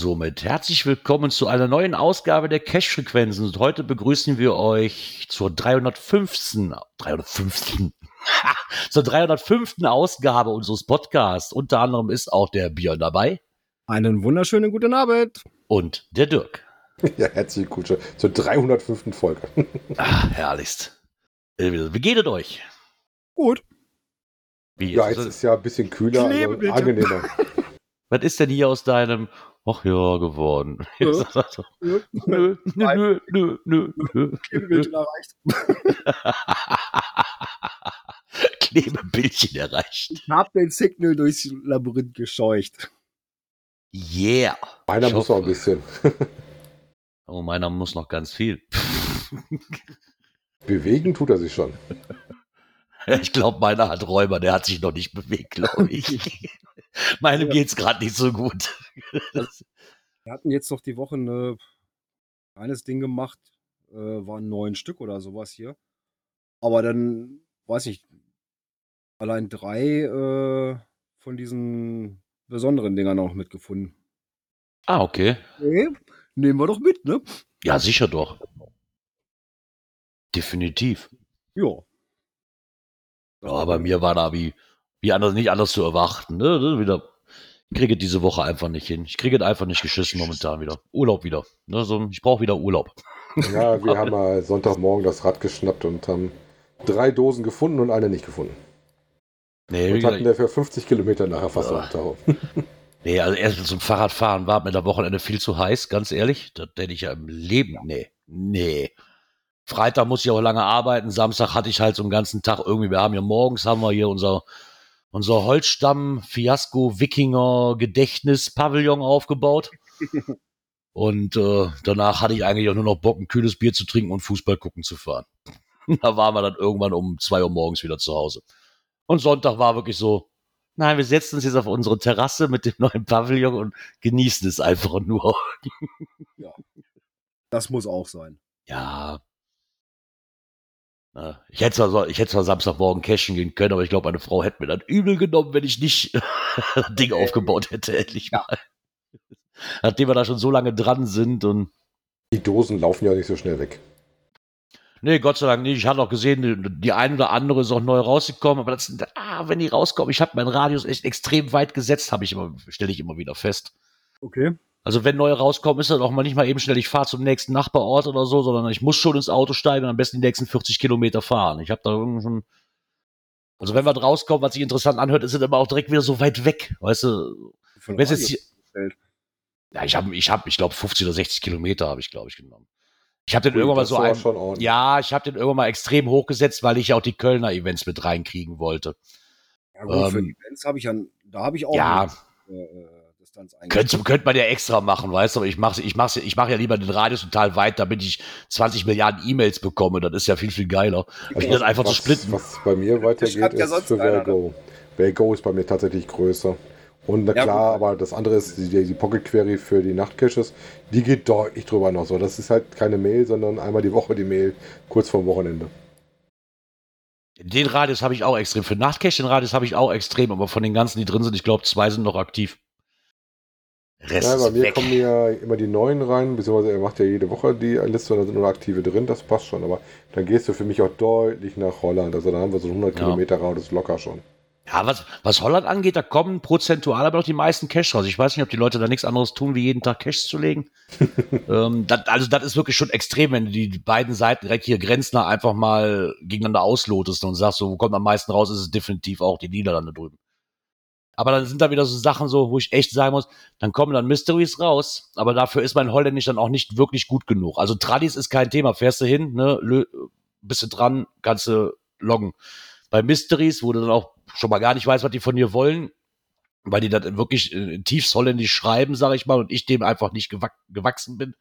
Somit herzlich willkommen zu einer neuen Ausgabe der Cash-Frequenzen. Und heute begrüßen wir euch zur 305. 305. zur 305. Ausgabe unseres Podcasts. Unter anderem ist auch der Björn dabei. Einen wunderschönen guten Abend. Und der Dirk. Ja, herzliche Kutsche zur 305. Folge. ah, herrlichst. Äh, wie geht es euch? Gut. Wie, ja, jetzt ist ja ein bisschen kühler, also angenehmer. Was ist denn hier aus deinem Ach ja geworden? Nö, nö, nö, nö, nö, nö, nö. Klebebildchen erreicht. Klebebildchen erreicht. Ich hab den Signal durchs Labyrinth gescheucht. Yeah. Meiner ich muss noch ein bisschen. oh, meiner muss noch ganz viel. Bewegen tut er sich schon. Ich glaube, meiner hat Räuber, der hat sich noch nicht bewegt, glaube ich. Meinem ja. geht's gerade nicht so gut. Wir hatten jetzt noch die Woche ein kleines Ding gemacht, äh, waren neun Stück oder sowas hier. Aber dann, weiß ich, allein drei äh, von diesen besonderen Dingern noch mitgefunden. Ah, okay. okay. Nehmen wir doch mit, ne? Ja, sicher doch. Definitiv. Ja. Ja, bei mir war da wie, wie anders, nicht anders zu erwarten. Ne? Wieder, ich kriege diese Woche einfach nicht hin. Ich kriege einfach nicht geschissen momentan wieder. Urlaub wieder. Ne? So, ich brauche wieder Urlaub. Ja, wir haben mal Sonntagmorgen das Rad geschnappt und haben drei Dosen gefunden und eine nicht gefunden. Nee, und hatten dafür 50 Kilometer nachher fast auf Tau. Nee, also erst zum Fahrradfahren war mir der Wochenende viel zu heiß, ganz ehrlich. Das hätte ich ja im Leben. Nee, nee. Freitag muss ich auch lange arbeiten. Samstag hatte ich halt so einen ganzen Tag irgendwie. Wir haben ja morgens haben wir hier unser, unser Holzstamm Fiasko Wikinger Gedächtnis Pavillon aufgebaut. Und äh, danach hatte ich eigentlich auch nur noch Bock, ein kühles Bier zu trinken und Fußball gucken zu fahren. da waren wir dann irgendwann um zwei Uhr morgens wieder zu Hause. Und Sonntag war wirklich so, nein, wir setzen uns jetzt auf unsere Terrasse mit dem neuen Pavillon und genießen es einfach nur. ja. Das muss auch sein. Ja, ich hätte zwar, ich hätte zwar Samstagmorgen cashen gehen können, aber ich glaube, meine Frau hätte mir dann übel genommen, wenn ich nicht das Ding aufgebaut hätte, endlich mal. Nachdem wir da schon so lange dran sind und. Die Dosen laufen ja nicht so schnell weg. Nee, Gott sei Dank nicht. Ich hatte auch gesehen, die, eine oder andere ist auch neu rausgekommen, aber das sind, ah, wenn die rauskommen, ich habe meinen Radius echt extrem weit gesetzt, habe ich immer, stelle ich immer wieder fest. Okay. Also wenn neue rauskommen, ist das auch mal nicht mal eben schnell, ich fahre zum nächsten Nachbarort oder so, sondern ich muss schon ins Auto steigen und am besten die nächsten 40 Kilometer fahren. Ich habe da irgendwie schon. Also wenn was rauskommt, was sich interessant anhört, ist es immer auch direkt wieder so weit weg. Weißt du, wenn es jetzt hier, Ja, ich habe, ich habe, ich glaube 50 oder 60 Kilometer habe ich, glaube ich, genommen. Ich habe den Gut, irgendwann mal so ein, ja, ich habe den irgendwann mal extrem hochgesetzt, weil ich ja auch die Kölner Events mit reinkriegen wollte. Ja gut, ähm, für Events habe ich ja, da habe ich auch. Ja. Mit, äh, Distanz Könnte, könnte man ja extra machen, weißt du, aber ich mache ich mach's, ich mach ja lieber den Radius total weit, damit ich 20 Milliarden E-Mails bekomme. Das ist ja viel, viel geiler. Also das einfach was, zu splitten. Was bei mir weitergeht, ja ist für Vergo. Vergo ist bei mir tatsächlich größer. Und na klar, gut. aber das andere ist die, die Pocket Query für die Nachtcaches. Die geht deutlich drüber noch so. Das ist halt keine Mail, sondern einmal die Woche die Mail, kurz vorm Wochenende. Den Radius habe ich auch extrem. Für Nachtcache den Radius habe ich auch extrem, aber von den ganzen, die drin sind, ich glaube, zwei sind noch aktiv. Rest ja, bei mir weg. kommen ja immer die neuen rein, beziehungsweise er macht ja jede Woche die Liste und da sind nur aktive drin, das passt schon. Aber dann gehst du für mich auch deutlich nach Holland. Also da haben wir so 100 ja. Kilometer Radius locker schon. Ja, was, was Holland angeht, da kommen prozentual aber noch die meisten Cash raus. Ich weiß nicht, ob die Leute da nichts anderes tun, wie jeden Tag Cash zu legen. ähm, dat, also das ist wirklich schon extrem, wenn du die, beiden Seiten direkt hier Grenzner einfach mal gegeneinander auslotest und sagst, so, wo kommt am meisten raus, ist es definitiv auch die Niederlande drüben. Aber dann sind da wieder so Sachen so, wo ich echt sagen muss, dann kommen dann Mysteries raus, aber dafür ist mein Holländisch dann auch nicht wirklich gut genug. Also Tradis ist kein Thema, fährst du hin, ne, bist du dran, kannst du loggen. Bei Mysteries, wo du dann auch schon mal gar nicht weiß, was die von dir wollen, weil die das wirklich äh, tiefst holländisch schreiben, sage ich mal, und ich dem einfach nicht gewach gewachsen bin.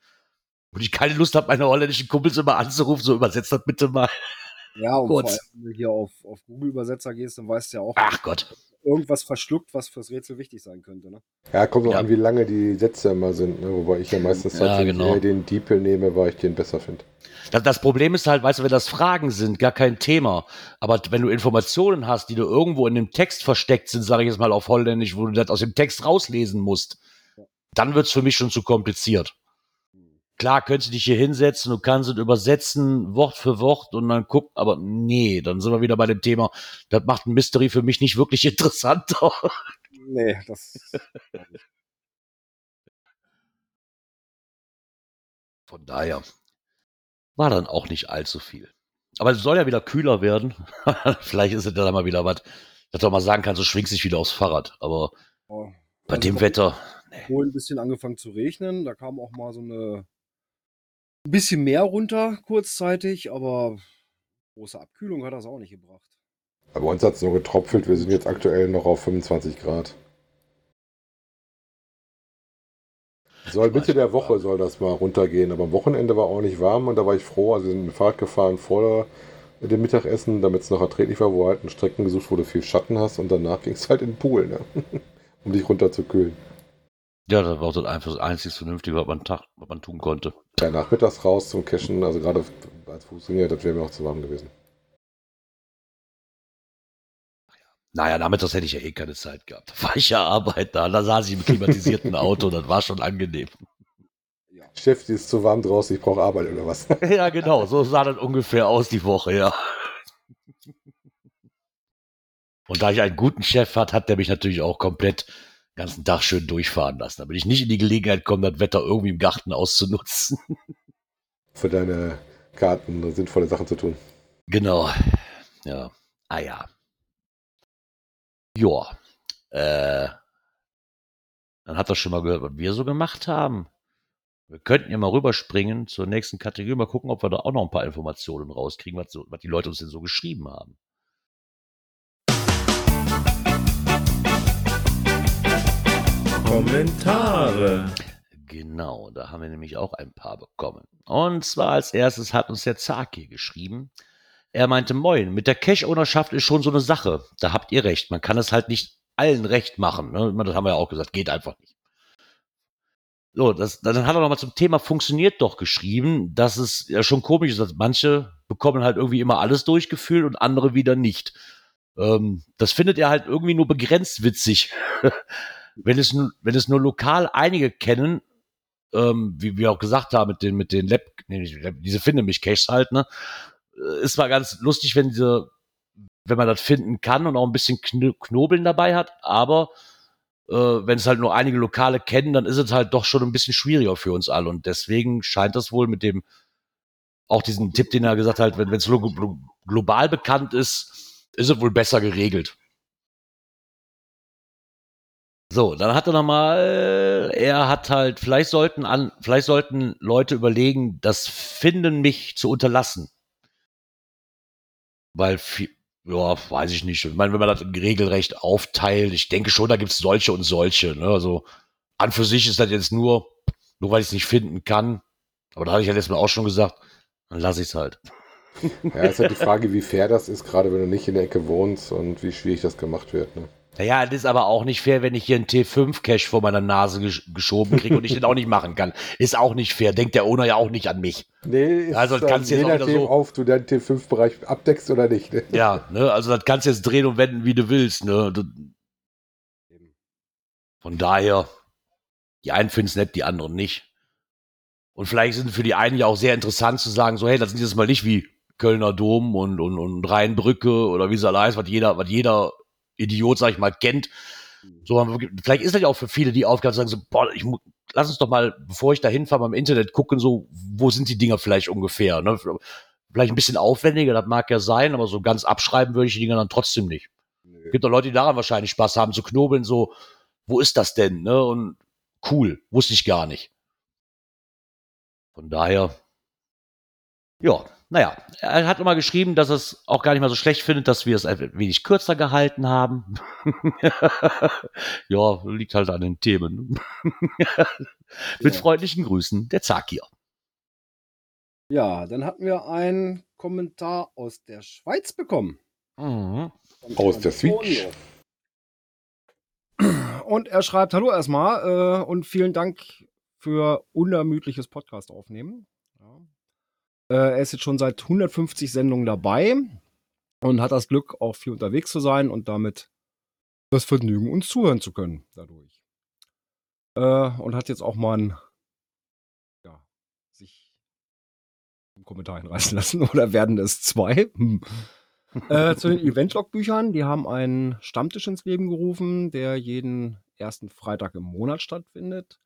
Und ich keine Lust habe, meine holländischen Kumpels immer anzurufen, so übersetzt das bitte mal. Ja, und Kurz. vor allem, wenn du hier auf, auf Google-Übersetzer gehst, dann weißt du ja auch, Ach Gott. irgendwas verschluckt, was fürs Rätsel wichtig sein könnte. Ne? Ja, kommt auch ja. an, wie lange die Sätze immer sind, ne? wobei ich ja meistens ja, genau. den Diepel nehme, weil ich den besser finde. Das, das, Problem ist halt, weißt du, wenn das Fragen sind, gar kein Thema. Aber wenn du Informationen hast, die du irgendwo in dem Text versteckt sind, sage ich jetzt mal auf Holländisch, wo du das aus dem Text rauslesen musst, dann wird es für mich schon zu kompliziert. Klar, könntest du dich hier hinsetzen, du kannst es übersetzen, Wort für Wort und dann gucken, aber nee, dann sind wir wieder bei dem Thema, das macht ein Mystery für mich nicht wirklich interessanter. Nee, das. Von daher war dann auch nicht allzu viel. Aber es soll ja wieder kühler werden. Vielleicht ist es dann mal wieder was, dass du mal sagen kannst, du schwingst dich wieder aufs Fahrrad. Aber oh, bei also dem Wetter. Nee. Wohl ein bisschen angefangen zu regnen. Da kam auch mal so eine ein bisschen mehr runter kurzzeitig, aber große Abkühlung hat das auch nicht gebracht. Aber uns hat es nur getropfelt. Wir sind jetzt aktuell noch auf 25 Grad. Soll Mitte der Woche soll das mal runtergehen, aber am Wochenende war auch nicht warm und da war ich froh. Also wir sind dem Fahrrad gefahren vor dem Mittagessen, damit es noch erträglich war, wo halt ein Strecken gesucht, wo du viel Schatten hast und danach ging es halt in den Pool, ne? um dich runterzukühlen. Ja, das war so einfach das einzig Vernünftige, was man, Tag, was man tun konnte. Ja, nachmittags raus zum Cashen, also gerade als Fußgänger, das wäre mir auch zu warm gewesen. Naja, nachmittags hätte ich ja eh keine Zeit gehabt. Da war ich ja arbeiten, da, da saß ich im klimatisierten Auto, das war schon angenehm. Ja. Chef, die ist zu warm draußen, ich brauche Arbeit oder was? ja, genau, so sah das ungefähr aus die Woche, ja. Und da ich einen guten Chef hatte, hat der mich natürlich auch komplett ganzen Tag schön durchfahren lassen, damit ich nicht in die Gelegenheit komme, das Wetter irgendwie im Garten auszunutzen. Für deine Karten sinnvolle Sachen zu tun. Genau. Ja. Ah ja. Ja. Äh, dann hat er schon mal gehört, was wir so gemacht haben. Wir könnten ja mal rüberspringen zur nächsten Kategorie, mal gucken, ob wir da auch noch ein paar Informationen rauskriegen, was, so, was die Leute uns denn so geschrieben haben. Kommentare. Genau, da haben wir nämlich auch ein paar bekommen. Und zwar als erstes hat uns der Zaki geschrieben. Er meinte, moin, mit der Cash-Ownerschaft ist schon so eine Sache. Da habt ihr recht. Man kann es halt nicht allen recht machen. Ne? Das haben wir ja auch gesagt, geht einfach nicht. So, das, dann hat er nochmal zum Thema funktioniert doch geschrieben, dass es ja schon komisch ist, dass manche bekommen halt irgendwie immer alles durchgefühlt und andere wieder nicht. Ähm, das findet er halt irgendwie nur begrenzt witzig. wenn es, wenn es nur lokal einige kennen, ähm, wie wir auch gesagt haben, mit den, mit den Lab, nee, diese finde mich Caches halt, ne, äh, ist mal ganz lustig, wenn diese, wenn man das finden kann und auch ein bisschen Knobeln dabei hat, aber äh, wenn es halt nur einige Lokale kennen, dann ist es halt doch schon ein bisschen schwieriger für uns alle und deswegen scheint das wohl mit dem, auch diesen Tipp, den er gesagt hat, wenn es global bekannt ist, ist es wohl besser geregelt. So, dann hat er nochmal, er hat halt, vielleicht sollten an, vielleicht sollten Leute überlegen, das Finden mich zu unterlassen. Weil, ja, weiß ich nicht. Ich meine, wenn man das regelrecht aufteilt, ich denke schon, da gibt es solche und solche. Ne? Also, an für sich ist das jetzt nur, nur weil ich es nicht finden kann. Aber da hatte ich ja letztes Mal auch schon gesagt, dann lasse ich es halt. Ja, ist halt die Frage, wie fair das ist, gerade wenn du nicht in der Ecke wohnst und wie schwierig das gemacht wird. Ne? Naja, es ist aber auch nicht fair, wenn ich hier einen T5-Cache vor meiner Nase gesch geschoben kriege und ich den auch nicht machen kann. Ist auch nicht fair. Denkt der Owner ja auch nicht an mich. Nee, also das kannst jetzt auch wieder so auf, du deinen T5-Bereich abdeckst oder nicht. Ne? Ja, ne, also das kannst du jetzt drehen und wenden, wie du willst. Ne. Von daher, die einen finden es nett, die anderen nicht. Und vielleicht sind für die einen ja auch sehr interessant zu sagen, so, hey, das sind jetzt mal nicht wie Kölner Dom und, und, und Rheinbrücke oder wie es alle heißt, was jeder, was jeder Idiot, sag ich mal, kennt. So, vielleicht ist das ja auch für viele die Aufgabe sagen, so, boah, ich lass uns doch mal, bevor ich da hinfahre, mal im Internet gucken, so, wo sind die Dinger vielleicht ungefähr, ne? Vielleicht ein bisschen aufwendiger, das mag ja sein, aber so ganz abschreiben würde ich die Dinger dann trotzdem nicht. Nee. Gibt doch Leute, die daran wahrscheinlich Spaß haben, zu knobeln, so, wo ist das denn, ne? Und cool, wusste ich gar nicht. Von daher, ja, naja, er hat immer geschrieben, dass er es auch gar nicht mal so schlecht findet, dass wir es ein wenig kürzer gehalten haben. ja, liegt halt an den Themen. Mit ja. freundlichen Grüßen, der Zakir. Ja, dann hatten wir einen Kommentar aus der Schweiz bekommen. Mhm. Aus der Switch. Und er schreibt: Hallo erstmal äh, und vielen Dank für unermüdliches Podcast aufnehmen. Äh, er ist jetzt schon seit 150 Sendungen dabei und hat das Glück, auch viel unterwegs zu sein und damit das Vergnügen, uns zuhören zu können dadurch. Äh, und hat jetzt auch mal ein, ja, sich im Kommentar hinreißen lassen oder werden es zwei? Hm. äh, zu den Event-Log-Büchern, die haben einen Stammtisch ins Leben gerufen, der jeden ersten Freitag im Monat stattfindet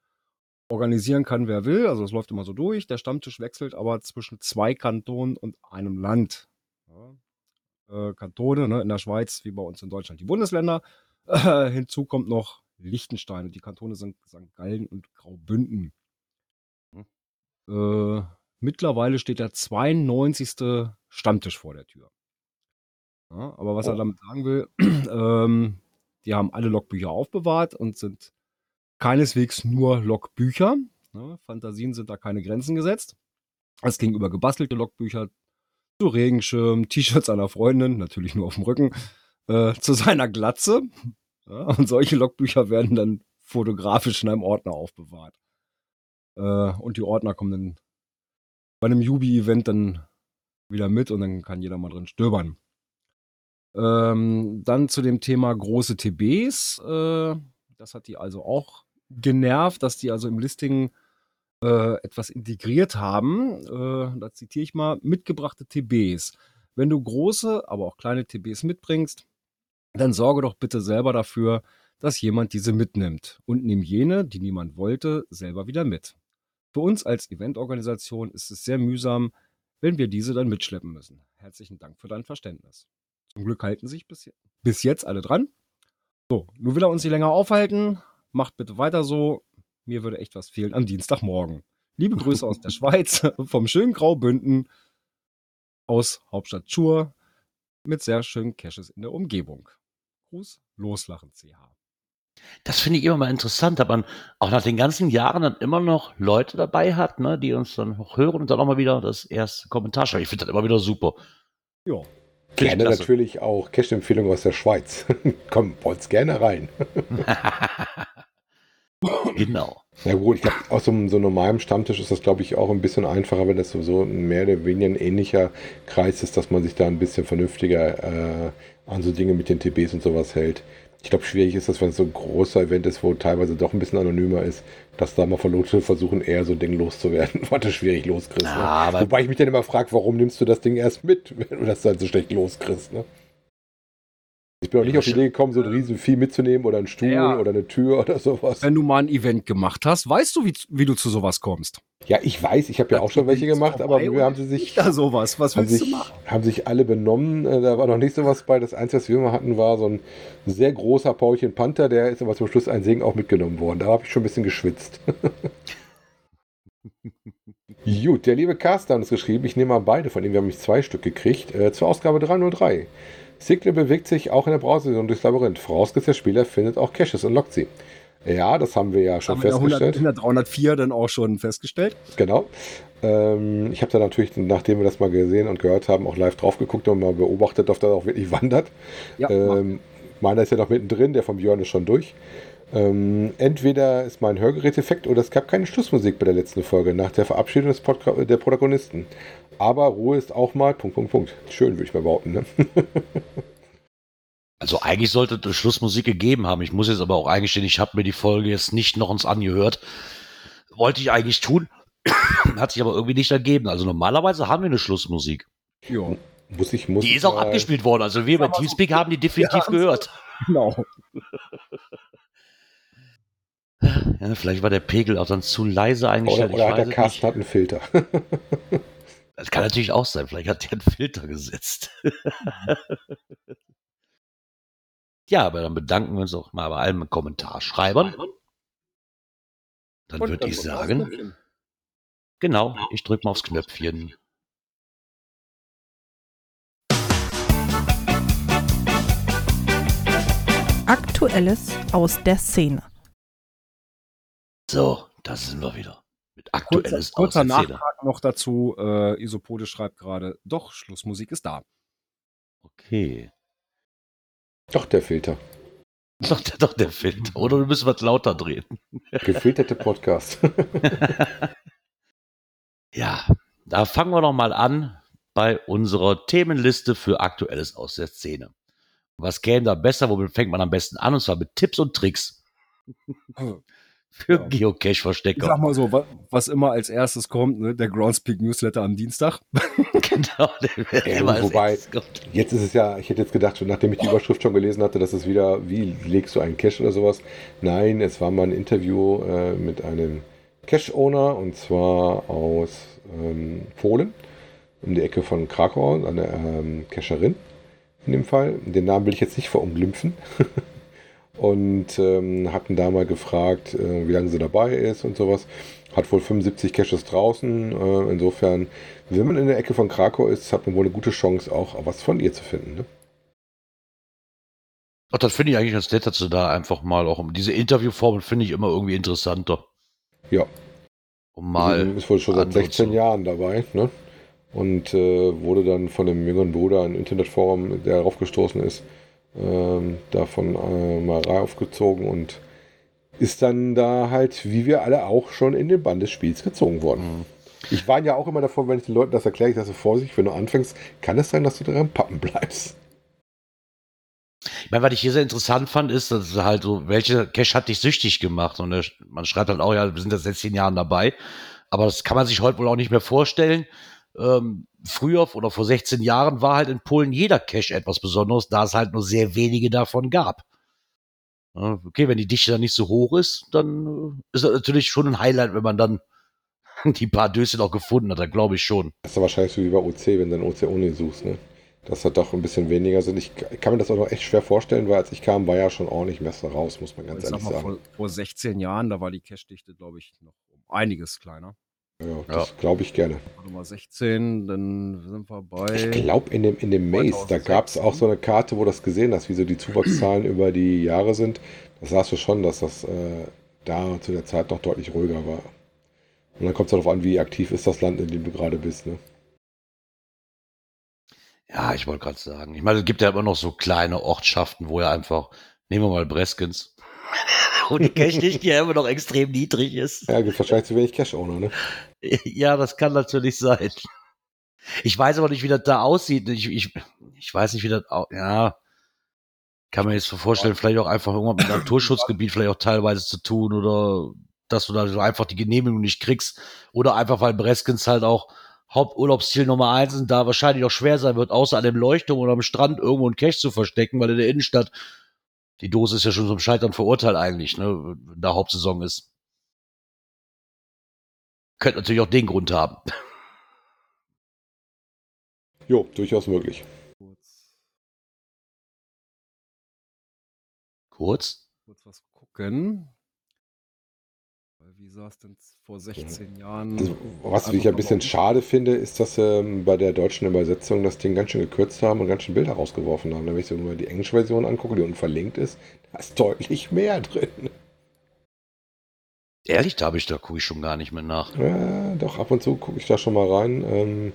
organisieren kann, wer will. Also es läuft immer so durch. Der Stammtisch wechselt aber zwischen zwei Kantonen und einem Land. Ja. Äh, Kantone ne, in der Schweiz, wie bei uns in Deutschland, die Bundesländer. Äh, hinzu kommt noch Liechtenstein. Die Kantone sind St. Gallen und Graubünden. Hm. Äh, mittlerweile steht der 92. Stammtisch vor der Tür. Ja, aber was oh. er damit sagen will, ähm, die haben alle Logbücher aufbewahrt und sind keineswegs nur Logbücher. Ne? Fantasien sind da keine Grenzen gesetzt. Es ging über gebastelte Logbücher zu Regenschirm, T-Shirts einer Freundin, natürlich nur auf dem Rücken, äh, zu seiner Glatze. Ja, und solche Logbücher werden dann fotografisch in einem Ordner aufbewahrt. Äh, und die Ordner kommen dann bei einem Jubi-Event dann wieder mit und dann kann jeder mal drin stöbern. Ähm, dann zu dem Thema große TBs. Äh, das hat die also auch genervt, dass die also im Listing äh, etwas integriert haben. Äh, da zitiere ich mal: mitgebrachte TBs. Wenn du große, aber auch kleine TBs mitbringst, dann sorge doch bitte selber dafür, dass jemand diese mitnimmt und nimm jene, die niemand wollte, selber wieder mit. Für uns als Eventorganisation ist es sehr mühsam, wenn wir diese dann mitschleppen müssen. Herzlichen Dank für dein Verständnis. Zum Glück halten sich bis, jetzt alle dran. So, nun will er uns nicht länger aufhalten. Macht bitte weiter so. Mir würde echt was fehlen am Dienstagmorgen. Liebe Grüße aus der Schweiz, vom schönen Graubünden, aus Hauptstadt Chur, mit sehr schönen Caches in der Umgebung. Gruß, loslachen, CH. Das finde ich immer mal interessant, dass man auch nach den ganzen Jahren dann immer noch Leute dabei hat, ne, die uns dann auch hören und dann auch mal wieder das erste Kommentar schreiben. Ich finde das immer wieder super. Ja. Gerne natürlich auch Cache-Empfehlungen aus der Schweiz. Komm, wollt's gerne rein. genau. Ja gut, ich glaube, aus so, so einem normalen Stammtisch ist das, glaube ich, auch ein bisschen einfacher, wenn das so ein mehr oder weniger ein ähnlicher Kreis ist, dass man sich da ein bisschen vernünftiger äh, an so Dinge mit den TBs und sowas hält. Ich glaube, schwierig ist das, wenn es so ein großer Event ist, wo teilweise doch ein bisschen anonymer ist, dass da mal Verlote versuchen, eher so ein Ding loszuwerden, was du schwierig loskriegst. Ne? Wobei ich mich dann immer frage, warum nimmst du das Ding erst mit, wenn du das dann so schlecht loskriegst. Ne? Ich bin auch nicht auf die Idee gekommen, so ein riesen Vieh mitzunehmen oder einen Stuhl ja. oder eine Tür oder sowas. Wenn du mal ein Event gemacht hast, weißt du, wie, wie du zu sowas kommst. Ja, ich weiß, ich habe ja auch schon welche gemacht, aber wir haben sie sich. Da sowas, was willst sich, du machen? Haben sich alle benommen. Äh, da war noch nicht sowas bei. Das Einzige, was wir immer hatten, war so ein sehr großer Paulchen Panther, der ist aber zum Schluss ein Segen auch mitgenommen worden. Da habe ich schon ein bisschen geschwitzt. Gut, der liebe Carsten hat uns geschrieben, ich nehme mal beide von ihm, wir haben mich zwei Stück gekriegt, äh, zur Ausgabe 303. Sigle bewegt sich auch in der Browser-Version durchs Labyrinth. Vorausgesetzt, der Spieler findet auch Caches und lockt sie. Ja, das haben wir ja schon haben festgestellt. Haben wir 304 dann auch schon festgestellt. Genau. Ähm, ich habe da natürlich, nachdem wir das mal gesehen und gehört haben, auch live drauf geguckt und mal beobachtet, ob das auch wirklich wandert. Ja, ähm, meiner ist ja noch mittendrin, der vom Björn ist schon durch. Ähm, entweder ist mein Hörgeräteffekt oder es gab keine Schlussmusik bei der letzten Folge nach der Verabschiedung des Podca der Protagonisten. Aber Ruhe ist auch mal Punkt, Punkt, Punkt. Schön, würde ich mal behaupten. Ne? also eigentlich sollte es Schlussmusik gegeben haben. Ich muss jetzt aber auch eingestehen, ich habe mir die Folge jetzt nicht noch uns angehört. Wollte ich eigentlich tun, hat sich aber irgendwie nicht ergeben. Also normalerweise haben wir eine Schlussmusik. Ja. Muss ich, muss die ist auch abgespielt worden. Also wir bei Teamspeak haben die definitiv gehört. Genau. Ja, vielleicht war der Pegel auch dann zu leise eingestellt. Oder, oder hat der Cast hat einen Filter. das kann natürlich auch sein. Vielleicht hat der einen Filter gesetzt. ja, aber dann bedanken wir uns auch mal bei allen Kommentarschreibern. Dann würde ich sagen, genau, genau, ich drücke mal aufs Knöpfchen. Aktuelles aus der Szene. So, da sind wir wieder. Mit Aktuelles kurzer, kurzer Nachtrag noch dazu. Äh, Isopode schreibt gerade, doch, Schlussmusik ist da. Okay. Doch, der Filter. Doch, der, doch, der Filter. Oder wir müssen was lauter drehen. Gefilterte Podcast. ja, da fangen wir noch mal an bei unserer Themenliste für Aktuelles aus der Szene. Was käme da besser? Womit fängt man am besten an? Und zwar mit Tipps und Tricks. Für ja. Geocache-Verstecker. Ich sag mal so, was immer als erstes kommt, ne? der Groundspeak Newsletter am Dienstag. genau, der äh, Wobei, jetzt ist es ja, ich hätte jetzt gedacht, nachdem ich die Überschrift schon gelesen hatte, dass es wieder, wie legst du einen Cache oder sowas? Nein, es war mal ein Interview äh, mit einem Cache-Owner und zwar aus ähm, Polen, um die Ecke von Krakau, eine ähm, Cacherin in dem Fall. Den Namen will ich jetzt nicht verunglimpfen. und ähm, hatten da mal gefragt, äh, wie lange sie dabei ist und sowas. Hat wohl 75 Caches draußen. Äh, insofern, wenn man in der Ecke von Krakau ist, hat man wohl eine gute Chance, auch was von ihr zu finden. Ne? Ach, das finde ich eigentlich ganz nett, dass du da einfach mal auch diese Interviewformen finde ich immer irgendwie interessanter. Ja. Um mal. Also, ist wohl schon seit 16 Jahren dabei, ne? Und äh, wurde dann von dem jüngeren Bruder ein Internetforum, der darauf gestoßen ist, ähm, davon äh, mal aufgezogen und ist dann da halt, wie wir alle auch schon in den Bann des Spiels gezogen worden. Mhm. Ich war ja auch immer davor, wenn ich den Leuten das erkläre, ich sage, Vorsicht, wenn du anfängst, kann es sein, dass du daran Pappen bleibst. Ich meine, was ich hier sehr interessant fand, ist, dass halt so, welche Cash hat dich süchtig gemacht? Und man schreibt halt auch, ja, wir sind seit 16 Jahren dabei. Aber das kann man sich heute wohl auch nicht mehr vorstellen. Ähm, früher oder vor 16 Jahren war halt in Polen jeder Cache etwas Besonderes, da es halt nur sehr wenige davon gab. Okay, wenn die Dichte dann nicht so hoch ist, dann äh, ist das natürlich schon ein Highlight, wenn man dann die paar Döschen auch gefunden hat, da glaube ich schon. Das ist wahrscheinlich so wie bei OC, wenn du dann OC ohne suchst, ne? Dass da doch ein bisschen weniger sind. Ich kann mir das auch noch echt schwer vorstellen, weil als ich kam, war ja schon ordentlich Messer raus, muss man ganz ich ehrlich sag mal, sagen. Vor, vor 16 Jahren, da war die Cache-Dichte, glaube ich, noch um einiges kleiner. Ja, das ja. glaube ich gerne. Nummer 16, dann sind wir bei. Ich glaube, in dem, in dem Maze, da gab es auch so eine Karte, wo du das gesehen hast, wie so die Zuwachszahlen über die Jahre sind. Das sahst du schon, dass das äh, da zu der Zeit noch deutlich ruhiger war. Und dann kommt es darauf an, wie aktiv ist das Land, in dem du gerade bist. Ne? Ja, ich wollte gerade sagen. Ich meine, es gibt ja immer noch so kleine Ortschaften, wo ja einfach, nehmen wir mal Breskens, wo die Cash-Dichte ja immer noch extrem niedrig ist. Ja, gibt wahrscheinlich zu wenig Cash-Owner, ne? Ja, das kann natürlich sein. Ich weiß aber nicht, wie das da aussieht. Ich, ich, ich weiß nicht, wie das auch, ja. Kann man jetzt so vorstellen, vielleicht auch einfach irgendwann mit Naturschutzgebiet vielleicht auch teilweise zu tun oder dass du da so einfach die Genehmigung nicht kriegst oder einfach weil Breskens halt auch Haupturlaubsziel Nummer eins und da wahrscheinlich auch schwer sein wird, außer an dem Leuchtturm oder am Strand irgendwo einen Cache zu verstecken, weil in der Innenstadt die Dose ist ja schon zum Scheitern verurteilt eigentlich, ne, wenn da Hauptsaison ist. Könnte natürlich auch den Grund haben. Jo, durchaus möglich. Kurz? Kurz was gucken. Sah es denn vor 16 Jahren? Also, was ich ein bisschen schade finde, ist, dass sie ähm, bei der deutschen Übersetzung das Ding ganz schön gekürzt haben und ganz schön Bilder rausgeworfen haben. Wenn ich so mal die englische Version angucke, die unten verlinkt ist, da ist deutlich mehr drin. Ehrlich, da habe ich, da gucke ich schon gar nicht mehr nach. Ja, doch, ab und zu gucke ich da schon mal rein. Ähm,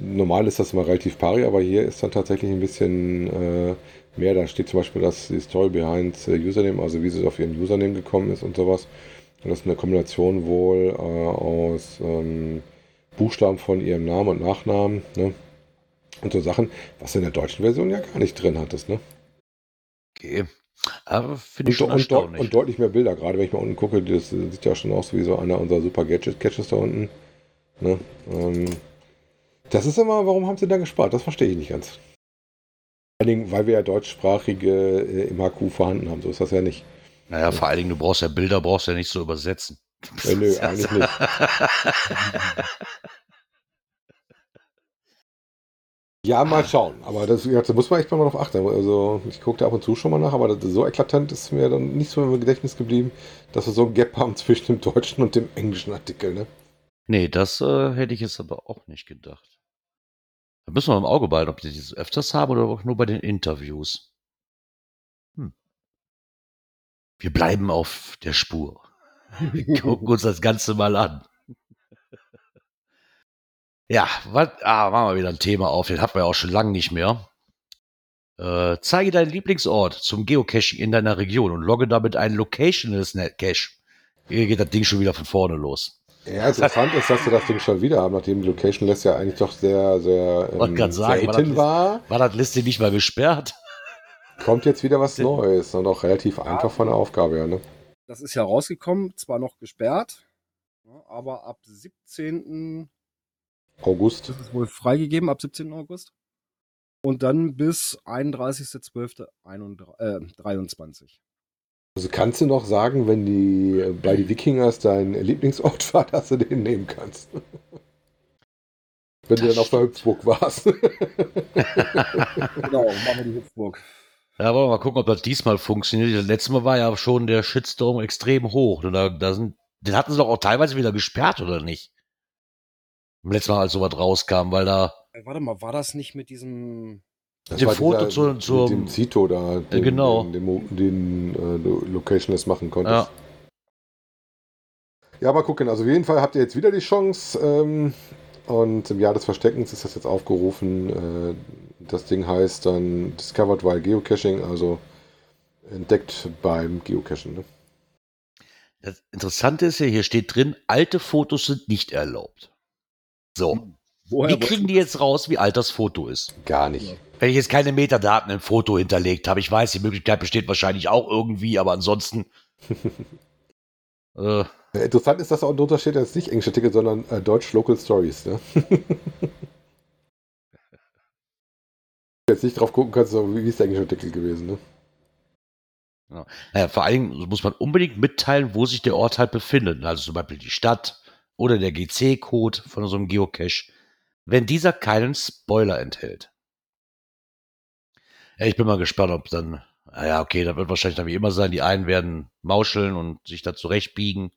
normal ist das immer relativ pari, aber hier ist dann tatsächlich ein bisschen äh, mehr. Da steht zum Beispiel das die Story behind Username, also wie sie auf ihren Username gekommen ist und sowas. Und das ist eine Kombination wohl äh, aus ähm, Buchstaben von ihrem Namen und Nachnamen. Ne? Und so Sachen, was du in der deutschen Version ja gar nicht drin hattest. Ne? Okay. Aber finde ich und, schon und, und, deutlich mehr Bilder, gerade wenn ich mal unten gucke, das sieht ja schon aus wie so einer unserer super Gadget-Catches da unten. Ne? Ähm, das ist immer, warum haben sie da gespart? Das verstehe ich nicht ganz. Vor allen Dingen, weil wir ja deutschsprachige äh, im HQ vorhanden haben, so ist das ja nicht. Naja, vor allen Dingen, du brauchst ja Bilder, brauchst ja nicht so übersetzen. Ja, nö, eigentlich nicht. ja, mal schauen. Aber das, da muss man echt mal drauf achten. Also, ich gucke da ab und zu schon mal nach, aber das, so eklatant ist mir dann nicht so im Gedächtnis geblieben, dass wir so ein Gap haben zwischen dem deutschen und dem englischen Artikel, ne? Nee, das äh, hätte ich jetzt aber auch nicht gedacht. Da müssen wir im Auge behalten, ob die das öfters haben oder auch nur bei den Interviews. Wir bleiben auf der Spur. Wir gucken uns das Ganze mal an. Ja, was, ah, machen wir wieder ein Thema auf, den hatten wir ja auch schon lange nicht mehr. Äh, zeige deinen Lieblingsort zum Geocaching in deiner Region und logge damit einen Locationless Cache. Hier geht das Ding schon wieder von vorne los. Ja, interessant ist, dass wir das Ding schon wieder haben, nachdem Locationless ja eigentlich doch sehr, sehr ähm, sagen, selten war. Das, war das Liste nicht mal gesperrt? Kommt jetzt wieder was Neues und auch relativ einfach von der Aufgabe her, ne? Das ist ja rausgekommen, zwar noch gesperrt, aber ab 17. August. Das ist wohl freigegeben, ab 17. August. Und dann bis 31.12.23. Äh, also kannst du noch sagen, wenn die bei die Wikingers dein Lieblingsort war, dass du den nehmen kannst? wenn das du dann auf der Hüpfburg warst. genau, machen wir die Hüpfburg. Ja, wollen wir mal gucken, ob das diesmal funktioniert. Das letzte Mal war ja schon der Shitstorm extrem hoch. Da, da sind, den hatten sie doch auch teilweise wieder gesperrt, oder nicht? Letztes Mal, als sowas rauskam, weil da. Äh, warte mal, war das nicht mit diesem. Das dem Foto dieser, zu, zu, dem Zito da, den, äh, genau. den, den, den äh, Locationless machen konntest. Ja. ja, mal gucken. Also auf jeden Fall habt ihr jetzt wieder die Chance. Ähm, und im Jahr des Versteckens ist das jetzt aufgerufen. Äh, das Ding heißt dann Discovered while Geocaching, also entdeckt beim Geocachen. Ne? Das Interessante ist ja, hier steht drin, alte Fotos sind nicht erlaubt. So. Hm. Woher wie kriegen die jetzt raus, wie alt das Foto ist? Gar nicht. Wenn ich jetzt keine Metadaten im Foto hinterlegt habe, ich weiß, die Möglichkeit besteht wahrscheinlich auch irgendwie, aber ansonsten. äh, Interessant ist, dass auch drunter steht, dass es nicht englische Ticket, sondern äh, Deutsch Local Stories. Ne? jetzt nicht drauf gucken kannst, wie ist der englische Artikel gewesen, ne? Ja. Naja, vor Dingen muss man unbedingt mitteilen, wo sich der Ort halt befindet. Also zum Beispiel die Stadt oder der GC-Code von so einem Geocache, wenn dieser keinen Spoiler enthält. Ja, ich bin mal gespannt, ob dann, naja, okay, da wird wahrscheinlich dann wie immer sein, die einen werden mauscheln und sich da zurechtbiegen.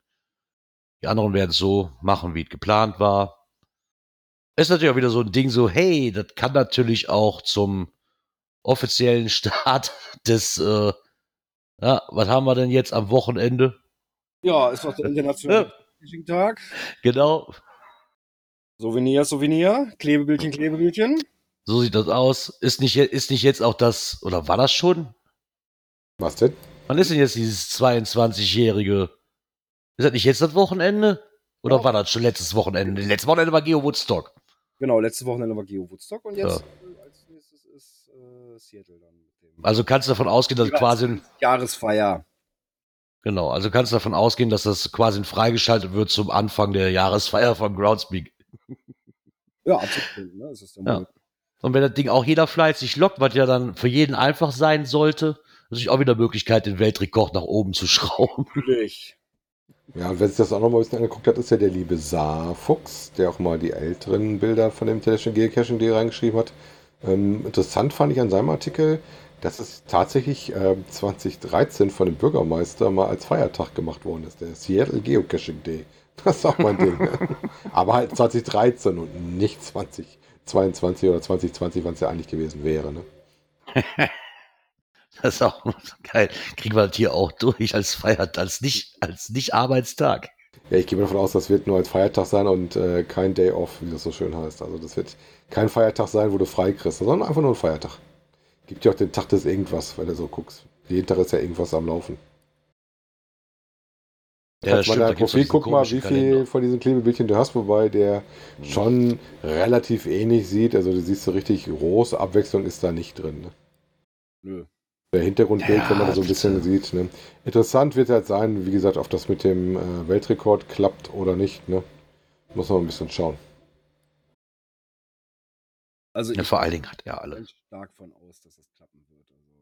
Die anderen werden es so machen, wie es geplant war. Ist natürlich auch wieder so ein Ding, so, hey, das kann natürlich auch zum offiziellen Start des, äh, ja, was haben wir denn jetzt am Wochenende? Ja, ist doch der internationale ja. Tag. Genau. Souvenir, Souvenir, Klebebildchen, Klebebildchen. So sieht das aus. Ist nicht, ist nicht jetzt auch das, oder war das schon? Was denn? Wann ist denn jetzt dieses 22-jährige? Ist das nicht jetzt das Wochenende? Oder ja. war das schon letztes Wochenende? Letztes Wochenende war Geo Woodstock. Genau, letzte Wochenende war Geo Woodstock und jetzt ja. als nächstes ist äh, Seattle dann. also kannst du davon ausgehen, dass quasi ein Jahresfeier. Genau, also kannst du davon ausgehen, dass das quasi freigeschaltet wird zum Anfang der Jahresfeier von Groundspeak. Ja, absolut. Ne? Das ist ja. Und wenn das Ding auch jeder fleißig lockt, was ja dann für jeden einfach sein sollte, ist auch wieder Möglichkeit, den Weltrekord nach oben zu schrauben. Natürlich. Ja, und wer sich das auch noch mal ein bisschen angeguckt hat, ist ja der liebe Saarfuchs, der auch mal die älteren Bilder von dem International Geocaching die reingeschrieben hat. Ähm, interessant fand ich an seinem Artikel, dass es tatsächlich äh, 2013 von dem Bürgermeister mal als Feiertag gemacht worden ist, der Seattle Geocaching Day. Das ist auch mein Ding. Aber halt 2013 und nicht 2022 oder 2020, wann es ja eigentlich gewesen wäre. Ne? Das ist auch geil. Kriegen wir das hier auch durch als Feiertag, als nicht, als nicht Arbeitstag. Ja, ich gehe davon aus, das wird nur als Feiertag sein und äh, kein Day off, wie das so schön heißt. Also das wird kein Feiertag sein, wo du frei kriegst, sondern einfach nur ein Feiertag. Gibt ja auch den Tag des irgendwas, wenn du so guckst. Jeden Tag ist ja irgendwas am Laufen. Ja, das stimmt, dein Profil, guck mal, wie viel Kalender. von diesen Klebebildchen du hast, wobei der schon relativ ähnlich sieht. Also du siehst so richtig große Abwechslung ist da nicht drin. Ne? Nö der Hintergrundbild, ja, wenn man das so ein bisschen sieht. Ne? Interessant wird halt sein, wie gesagt, ob das mit dem äh, Weltrekord klappt oder nicht. Ne? Muss man ein bisschen schauen. Also ja, vor allen Dingen hat er alle. stark von aus, dass es klappen wird. Also.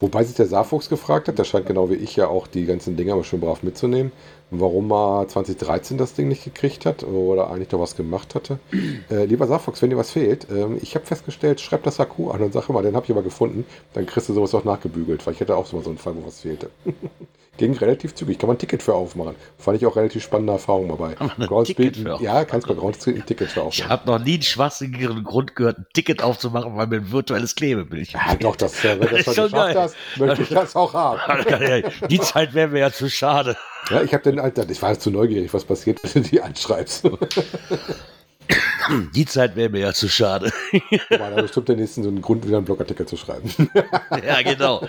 Wobei sich der Saarfuchs gefragt hat, der scheint genau wie ich ja auch die ganzen Dinger mal schön brav mitzunehmen warum er 2013 das Ding nicht gekriegt hat oder eigentlich doch was gemacht hatte. Äh, lieber Safox, wenn dir was fehlt, ähm, ich habe festgestellt, schreib das Akku an und sag mal, den habe ich aber gefunden, dann kriegst du sowas auch nachgebügelt, weil ich hätte auch so einen Fall, wo was fehlte. ging relativ zügig. Kann man ein Ticket für aufmachen. Fand ich auch relativ spannende Erfahrung dabei. Groundspeed, ja, kannst du Groundspeed ein Ticket für aufmachen. Ich habe noch nie einen schwachsinnigeren Grund gehört, ein Ticket aufzumachen, weil mir ein virtuelles Klebebildchen Ja, doch, das, wenn du das schon geschafft geil. hast, möchte ich das auch haben. Die Zeit wäre mir ja zu schade. Ja, ich habe den Alter, ich war zu neugierig, was passiert, wenn du die anschreibst. Die Zeit wäre mir ja zu schade. War da bestimmt der nächsten so einen Grund, wieder einen Blogartikel zu schreiben. ja, genau.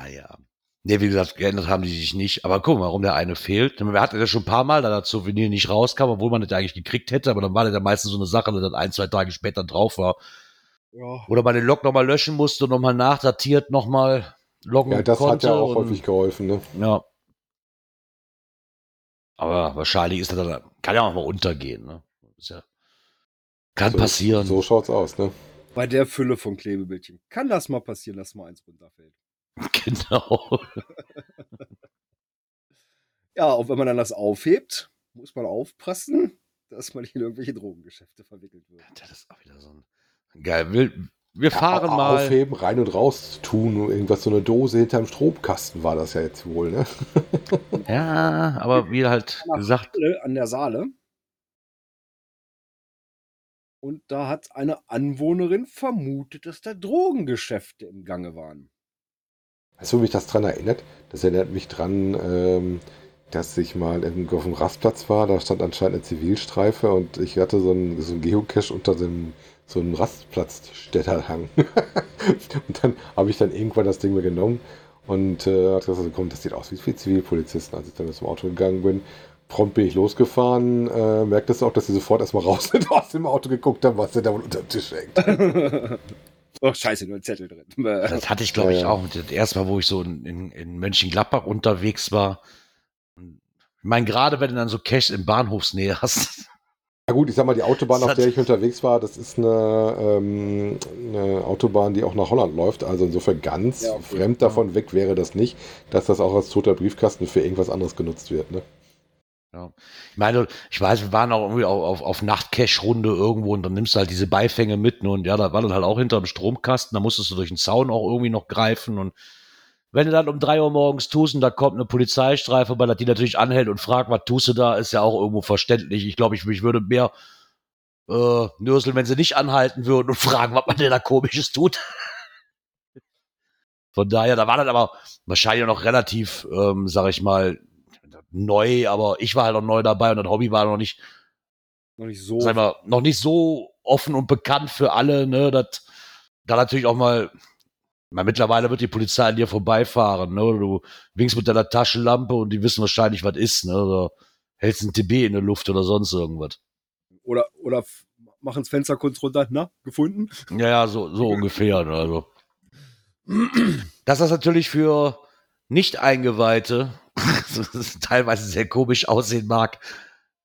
Ah ja. Ne, wie gesagt, geändert haben die sich nicht. Aber guck mal, warum der eine fehlt. Wir hatten ja schon ein paar Mal, da das Souvenir nicht rauskam, obwohl man das eigentlich gekriegt hätte, aber dann war das ja meistens so eine Sache, dass das ein, zwei Tage später drauf war. Ja. Oder man den Log nochmal löschen musste, nochmal nachdatiert, nochmal loggen Ja, das konnte hat ja auch häufig geholfen, ne? Ja. Aber wahrscheinlich ist das dann, kann ja auch mal untergehen, ne? Ja, kann so, passieren. So schaut's aus, ne? Bei der Fülle von Klebebildchen kann das mal passieren, dass mal eins runterfällt. Genau. ja, auch wenn man dann das aufhebt, muss man aufpassen, dass man nicht in irgendwelche Drogengeschäfte verwickelt wird. Das ist auch wieder so ein geil. Wir fahren ja, mal. Aufheben, rein und raus tun, irgendwas, so eine Dose hinterm Stromkasten war das ja jetzt wohl, ne? ja, aber wie halt gesagt. An der Saale. Und da hat eine Anwohnerin vermutet, dass da Drogengeschäfte im Gange waren. Weißt du, wie mich das dran erinnert? Das erinnert mich dran, ähm, dass ich mal irgendwo auf dem Rastplatz war. Da stand anscheinend eine Zivilstreife und ich hatte so einen, so einen Geocache unter dem so einen Rastplatzstädterhang. und dann habe ich dann irgendwann das Ding mir genommen und äh, hat gesagt, komm, das sieht aus wie viele Zivilpolizisten, als ich dann dem Auto gegangen bin. Prompt bin ich losgefahren, äh, merkt es auch, dass sie sofort erstmal raus sind, aus dem Auto geguckt haben, was denn da wohl unter dem Tisch hängt. Oh, scheiße, nur ein Zettel drin. Das hatte ich, glaube ich, auch. Das erste Mal, wo ich so in, in Mönchengladbach unterwegs war. Ich meine, gerade wenn du dann so Cash in Bahnhofsnähe hast, ja gut, ich sag mal, die Autobahn, auf der ich unterwegs war, das ist eine, ähm, eine, Autobahn, die auch nach Holland läuft. Also insofern ganz ja, okay. fremd davon weg wäre das nicht, dass das auch als toter Briefkasten für irgendwas anderes genutzt wird. Ne? Ja. Ich meine, ich weiß, wir waren auch irgendwie auf, auf, auf Nachtcash-Runde irgendwo und dann nimmst du halt diese Beifänge mit ne? und ja, da war dann halt auch hinter dem Stromkasten, da musstest du durch den Zaun auch irgendwie noch greifen und wenn du dann um drei Uhr morgens tust und da kommt eine Polizeistreife, weil die natürlich anhält und fragt, was tust du da, ist ja auch irgendwo verständlich. Ich glaube, ich, ich würde mehr äh, nörseln, wenn sie nicht anhalten würden und fragen, was man denn da komisches tut. Von daher, da war das aber wahrscheinlich noch relativ, ähm, sag ich mal, neu, aber ich war halt noch neu dabei und das Hobby war noch nicht, noch nicht so, sag mal, noch nicht so offen und bekannt für alle, ne, dass da natürlich auch mal meine, mittlerweile wird die Polizei an dir vorbeifahren, ne? Du winkst mit deiner Taschenlampe und die wissen wahrscheinlich, was ist, ne? Oder hältst ein TB in der Luft oder sonst irgendwas. Oder, oder machen das Fenster kurz runter, na, gefunden? Ja, ja, so, so ungefähr, ne? Also. Dass das natürlich für Nicht-Eingeweihte teilweise sehr komisch aussehen mag,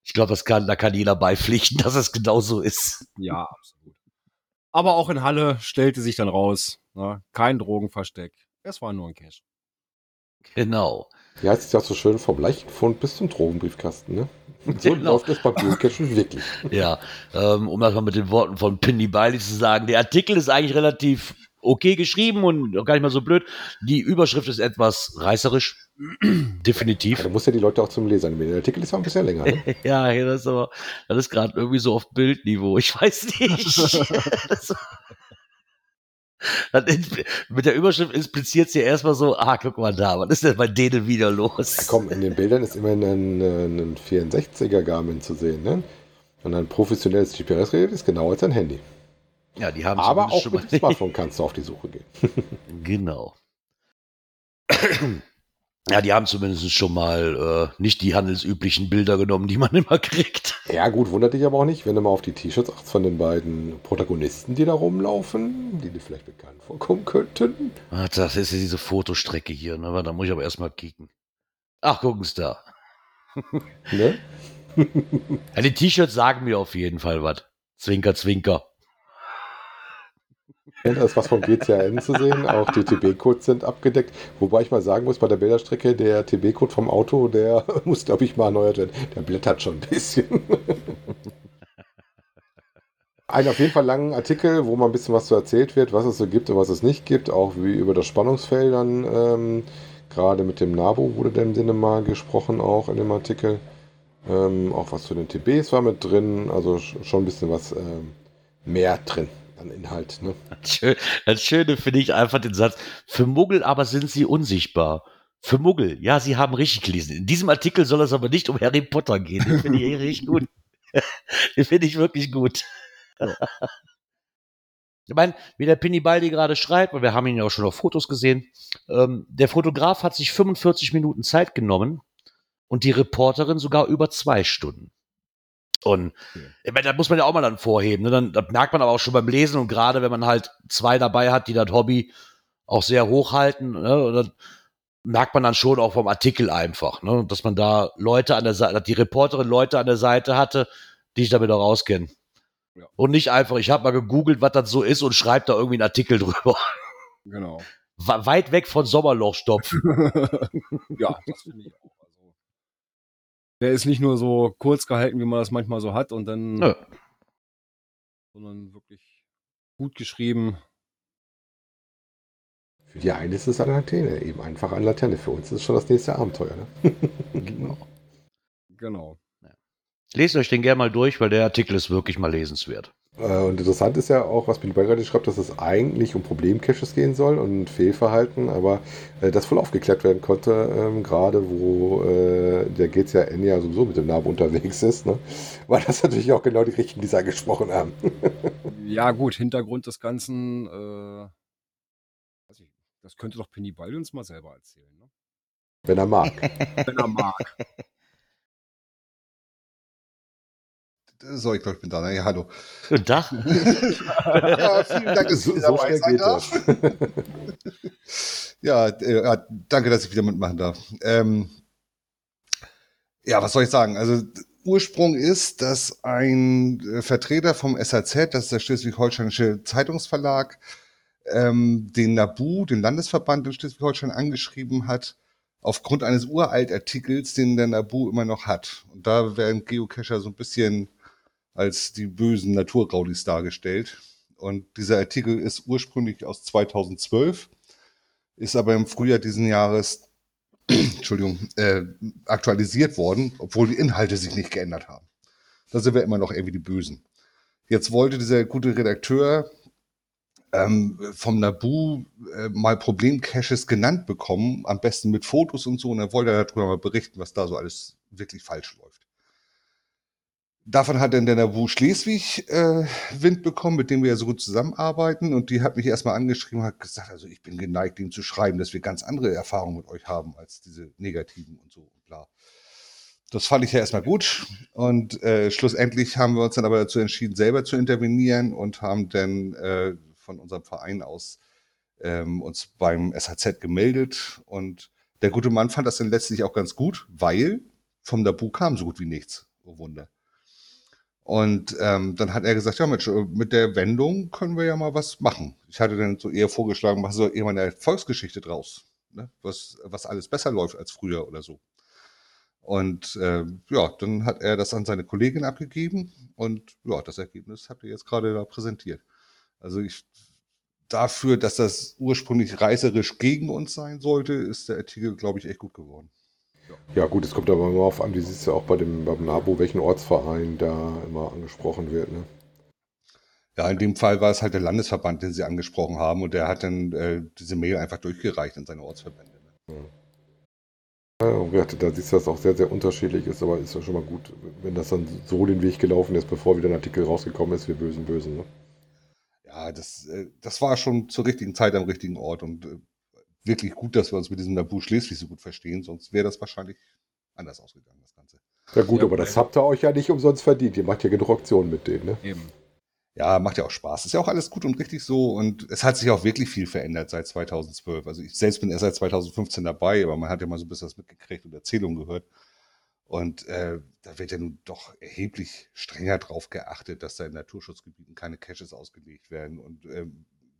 ich glaube, kann, da kann jeder beipflichten, dass es genauso ist. Ja, absolut. Aber auch in Halle stellte sich dann raus, Ne? Kein Drogenversteck. Es war nur ein Cash. Genau. Ja, es ist ja so schön vom Leichtfund bis zum Drogenbriefkasten, ne? So genau. läuft das Papiercachen wirklich. Ja, ähm, um das mal mit den Worten von Pindy Bailey zu sagen, der Artikel ist eigentlich relativ okay geschrieben und gar nicht mal so blöd. Die Überschrift ist etwas reißerisch. Definitiv. Ja, du musst ja die Leute auch zum Lesen Der Artikel ist auch ein bisschen länger. Ne? ja, das ist aber, das ist gerade irgendwie so auf Bildniveau. Ich weiß nicht. das, mit der Überschrift impliziert sie erstmal so, ah, guck mal da, was ist denn bei denen wieder los? Ja, komm, in den Bildern ist immerhin ein, ein 64er Garmin zu sehen, ne? Und ein professionelles GPS-Gerät ist genauer als ein Handy. Ja, die haben Aber auch mit dem Smartphone kannst du auf die Suche gehen. genau. Ja, die haben zumindest schon mal äh, nicht die handelsüblichen Bilder genommen, die man immer kriegt. Ja, gut, wundert dich aber auch nicht, wenn du mal auf die T-Shirts achtest von den beiden Protagonisten, die da rumlaufen, die dir vielleicht bekannt vorkommen könnten. Ach, das ist ja diese Fotostrecke hier, ne? Da muss ich aber erstmal kicken. Ach, gucken's da. ne? ja, die T-Shirts sagen mir auf jeden Fall was. Zwinker, zwinker. Da ist was vom GCAN zu sehen, auch die TB-Codes sind abgedeckt. Wobei ich mal sagen muss, bei der Bilderstrecke, der TB-Code vom Auto, der muss, glaube ich, mal erneuert werden. Der blättert schon ein bisschen. Ein auf jeden Fall langen Artikel, wo mal ein bisschen was zu erzählt wird, was es so gibt und was es nicht gibt, auch wie über das Spannungsfeld dann, ähm, gerade mit dem NABU wurde dem Sinne mal gesprochen, auch in dem Artikel. Ähm, auch was zu den TBs war mit drin, also schon ein bisschen was ähm, mehr drin an Inhalt. Ne? Das Schöne finde ich einfach den Satz, für Muggel aber sind sie unsichtbar. Für Muggel, ja, sie haben richtig gelesen. In diesem Artikel soll es aber nicht um Harry Potter gehen. Den finde ich richtig gut. Den finde ich wirklich gut. Ja. Ich meine, wie der Pinny Baldi gerade schreibt, weil wir haben ihn ja auch schon auf Fotos gesehen, ähm, der Fotograf hat sich 45 Minuten Zeit genommen und die Reporterin sogar über zwei Stunden. Und ich meine, da muss man ja auch mal dann vorheben. Ne? Dann, das merkt man aber auch schon beim Lesen und gerade wenn man halt zwei dabei hat, die das Hobby auch sehr hochhalten, ne? dann merkt man dann schon auch vom Artikel einfach, ne? dass man da Leute an der Seite, die Reporterin Leute an der Seite hatte, die sich damit auch auskennen. Ja. Und nicht einfach, ich habe mal gegoogelt, was das so ist und schreibt da irgendwie einen Artikel drüber. Genau. Weit weg von Sommerlochstopfen. ja, das finde ich auch. Der ist nicht nur so kurz gehalten, wie man das manchmal so hat und dann, ja. sondern wirklich gut geschrieben. Für die einen ist es eine Laterne, eben einfach eine Laterne. Für uns ist es schon das nächste Abenteuer. Ne? genau. Genau. Lest euch den gerne mal durch, weil der Artikel ist wirklich mal lesenswert. Äh, und interessant ist ja auch, was Billy gerade schreibt, dass es eigentlich um Problemcaches gehen soll und Fehlverhalten, aber äh, das voll aufgeklärt werden konnte, ähm, gerade wo äh, der N ja sowieso mit dem Namen unterwegs ist, ne? weil das natürlich auch genau die richtigen, die es angesprochen haben. ja, gut, Hintergrund des Ganzen, äh, das könnte doch Penny Ball uns mal selber erzählen. Ne? Wenn er mag. Wenn er mag. So, ich glaube, ich bin da. Ja, hallo. Guten Tag. ja, vielen Dank, dass ich so, dabei sein darf. ja, äh, danke, dass ich wieder mitmachen darf. Ähm, ja, was soll ich sagen? Also, Ursprung ist, dass ein äh, Vertreter vom SAZ, das ist der Schleswig-Holsteinische Zeitungsverlag, ähm, den NABU, den Landesverband in Schleswig-Holstein, angeschrieben hat, aufgrund eines Uraltartikels, den der NABU immer noch hat. Und da werden Geocacher so ein bisschen als die bösen Naturraulis dargestellt. Und dieser Artikel ist ursprünglich aus 2012, ist aber im Frühjahr diesen Jahres Entschuldigung, äh, aktualisiert worden, obwohl die Inhalte sich nicht geändert haben. Da sind wir immer noch irgendwie die Bösen. Jetzt wollte dieser gute Redakteur ähm, vom Nabu äh, mal Problemcaches genannt bekommen, am besten mit Fotos und so, und er wollte darüber mal berichten, was da so alles wirklich falsch läuft. Davon hat dann der Nabu Schleswig äh, Wind bekommen, mit dem wir ja so gut zusammenarbeiten. Und die hat mich erstmal angeschrieben und hat gesagt, also ich bin geneigt, ihm zu schreiben, dass wir ganz andere Erfahrungen mit euch haben als diese negativen und so und bla. Das fand ich ja erstmal gut. Und äh, schlussendlich haben wir uns dann aber dazu entschieden, selber zu intervenieren und haben dann äh, von unserem Verein aus ähm, uns beim SHZ gemeldet. Und der gute Mann fand das dann letztlich auch ganz gut, weil vom Nabu kam so gut wie nichts. Oh Wunder. Und ähm, dann hat er gesagt, ja Mensch, äh, mit der Wendung können wir ja mal was machen. Ich hatte dann so eher vorgeschlagen, machen so eher mal eine Volksgeschichte draus, ne? was, was alles besser läuft als früher oder so. Und äh, ja, dann hat er das an seine Kollegin abgegeben und ja, das Ergebnis habt ihr jetzt gerade da präsentiert. Also ich dafür, dass das ursprünglich reißerisch gegen uns sein sollte, ist der Artikel, glaube ich, echt gut geworden. Ja gut, es kommt aber immer auf an, wie siehst du ja auch bei dem beim NABU, welchen Ortsverein da immer angesprochen wird. Ne? Ja, in dem Fall war es halt der Landesverband, den sie angesprochen haben und der hat dann äh, diese Mail einfach durchgereicht in seine Ortsverbände. Ne? Ja. Ja, da siehst du, dass es auch sehr, sehr unterschiedlich ist, aber ist ja schon mal gut, wenn das dann so den Weg gelaufen ist, bevor wieder ein Artikel rausgekommen ist, wir bösen Bösen. Ne? Ja, das, äh, das war schon zur richtigen Zeit am richtigen Ort und äh, wirklich gut, dass wir uns mit diesem Nabu Schleswig so gut verstehen, sonst wäre das wahrscheinlich anders ausgegangen, das Ganze. Ja gut, ja, aber das habt ihr euch ja nicht umsonst verdient. Ihr macht ja genug Auktionen mit denen, ne? Eben. Ja, macht ja auch Spaß. Ist ja auch alles gut und richtig so. Und es hat sich auch wirklich viel verändert seit 2012. Also ich selbst bin erst seit 2015 dabei, aber man hat ja mal so ein bisschen was mitgekriegt und Erzählungen gehört. Und äh, da wird ja nun doch erheblich strenger drauf geachtet, dass da in Naturschutzgebieten keine Caches ausgelegt werden und äh,